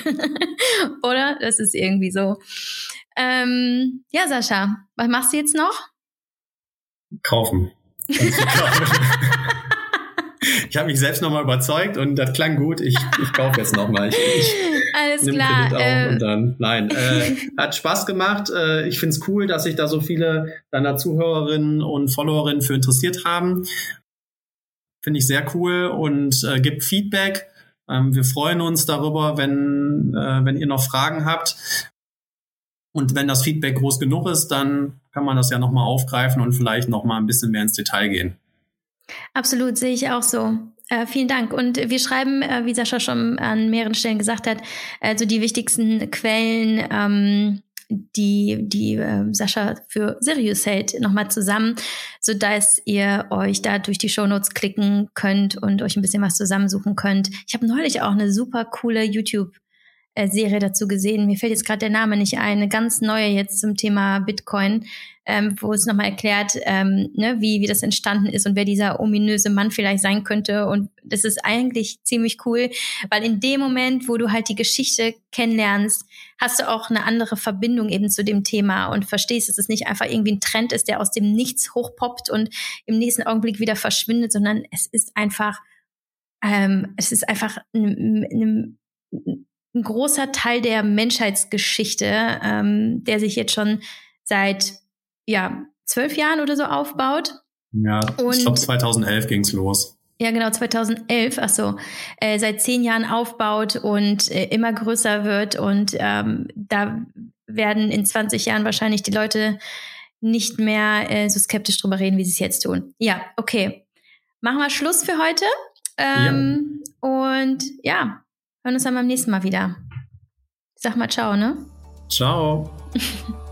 Oder? Das ist irgendwie so. Ähm, ja, Sascha, was machst du jetzt noch? Kaufen. ich habe mich selbst nochmal überzeugt und das klang gut. Ich, ich kaufe jetzt nochmal. Ich, ich, alles klar. Kredit äh, und dann, nein, äh, hat Spaß gemacht. Äh, ich finde es cool, dass sich da so viele deiner Zuhörerinnen und Followerinnen für interessiert haben. Finde ich sehr cool und äh, gibt Feedback. Ähm, wir freuen uns darüber, wenn, äh, wenn ihr noch Fragen habt. Und wenn das Feedback groß genug ist, dann kann man das ja nochmal aufgreifen und vielleicht nochmal ein bisschen mehr ins Detail gehen. Absolut, sehe ich auch so. Äh, vielen Dank. Und wir schreiben, äh, wie Sascha schon an mehreren Stellen gesagt hat, also die wichtigsten Quellen, ähm, die, die äh, Sascha für Sirius hält, nochmal zusammen, so dass ihr euch da durch die Shownotes klicken könnt und euch ein bisschen was zusammensuchen könnt. Ich habe neulich auch eine super coole YouTube äh, Serie dazu gesehen. Mir fällt jetzt gerade der Name nicht ein. Eine ganz neue jetzt zum Thema Bitcoin, ähm, wo es nochmal erklärt, ähm, ne, wie, wie das entstanden ist und wer dieser ominöse Mann vielleicht sein könnte. Und das ist eigentlich ziemlich cool, weil in dem Moment, wo du halt die Geschichte kennenlernst, hast du auch eine andere Verbindung eben zu dem Thema und verstehst, dass es nicht einfach irgendwie ein Trend ist, der aus dem Nichts hochpoppt und im nächsten Augenblick wieder verschwindet, sondern es ist einfach, ähm, es ist einfach eine, eine ein großer Teil der Menschheitsgeschichte, ähm, der sich jetzt schon seit ja zwölf Jahren oder so aufbaut. Ja, und, ich glaube 2011 ging's los. Ja, genau, 2011, ach so, äh, seit zehn Jahren aufbaut und äh, immer größer wird. Und ähm, da werden in 20 Jahren wahrscheinlich die Leute nicht mehr äh, so skeptisch drüber reden, wie sie es jetzt tun. Ja, okay. Machen wir Schluss für heute. Ähm, ja. Und ja, hören uns dann beim nächsten Mal wieder. Sag mal ciao, ne? Ciao.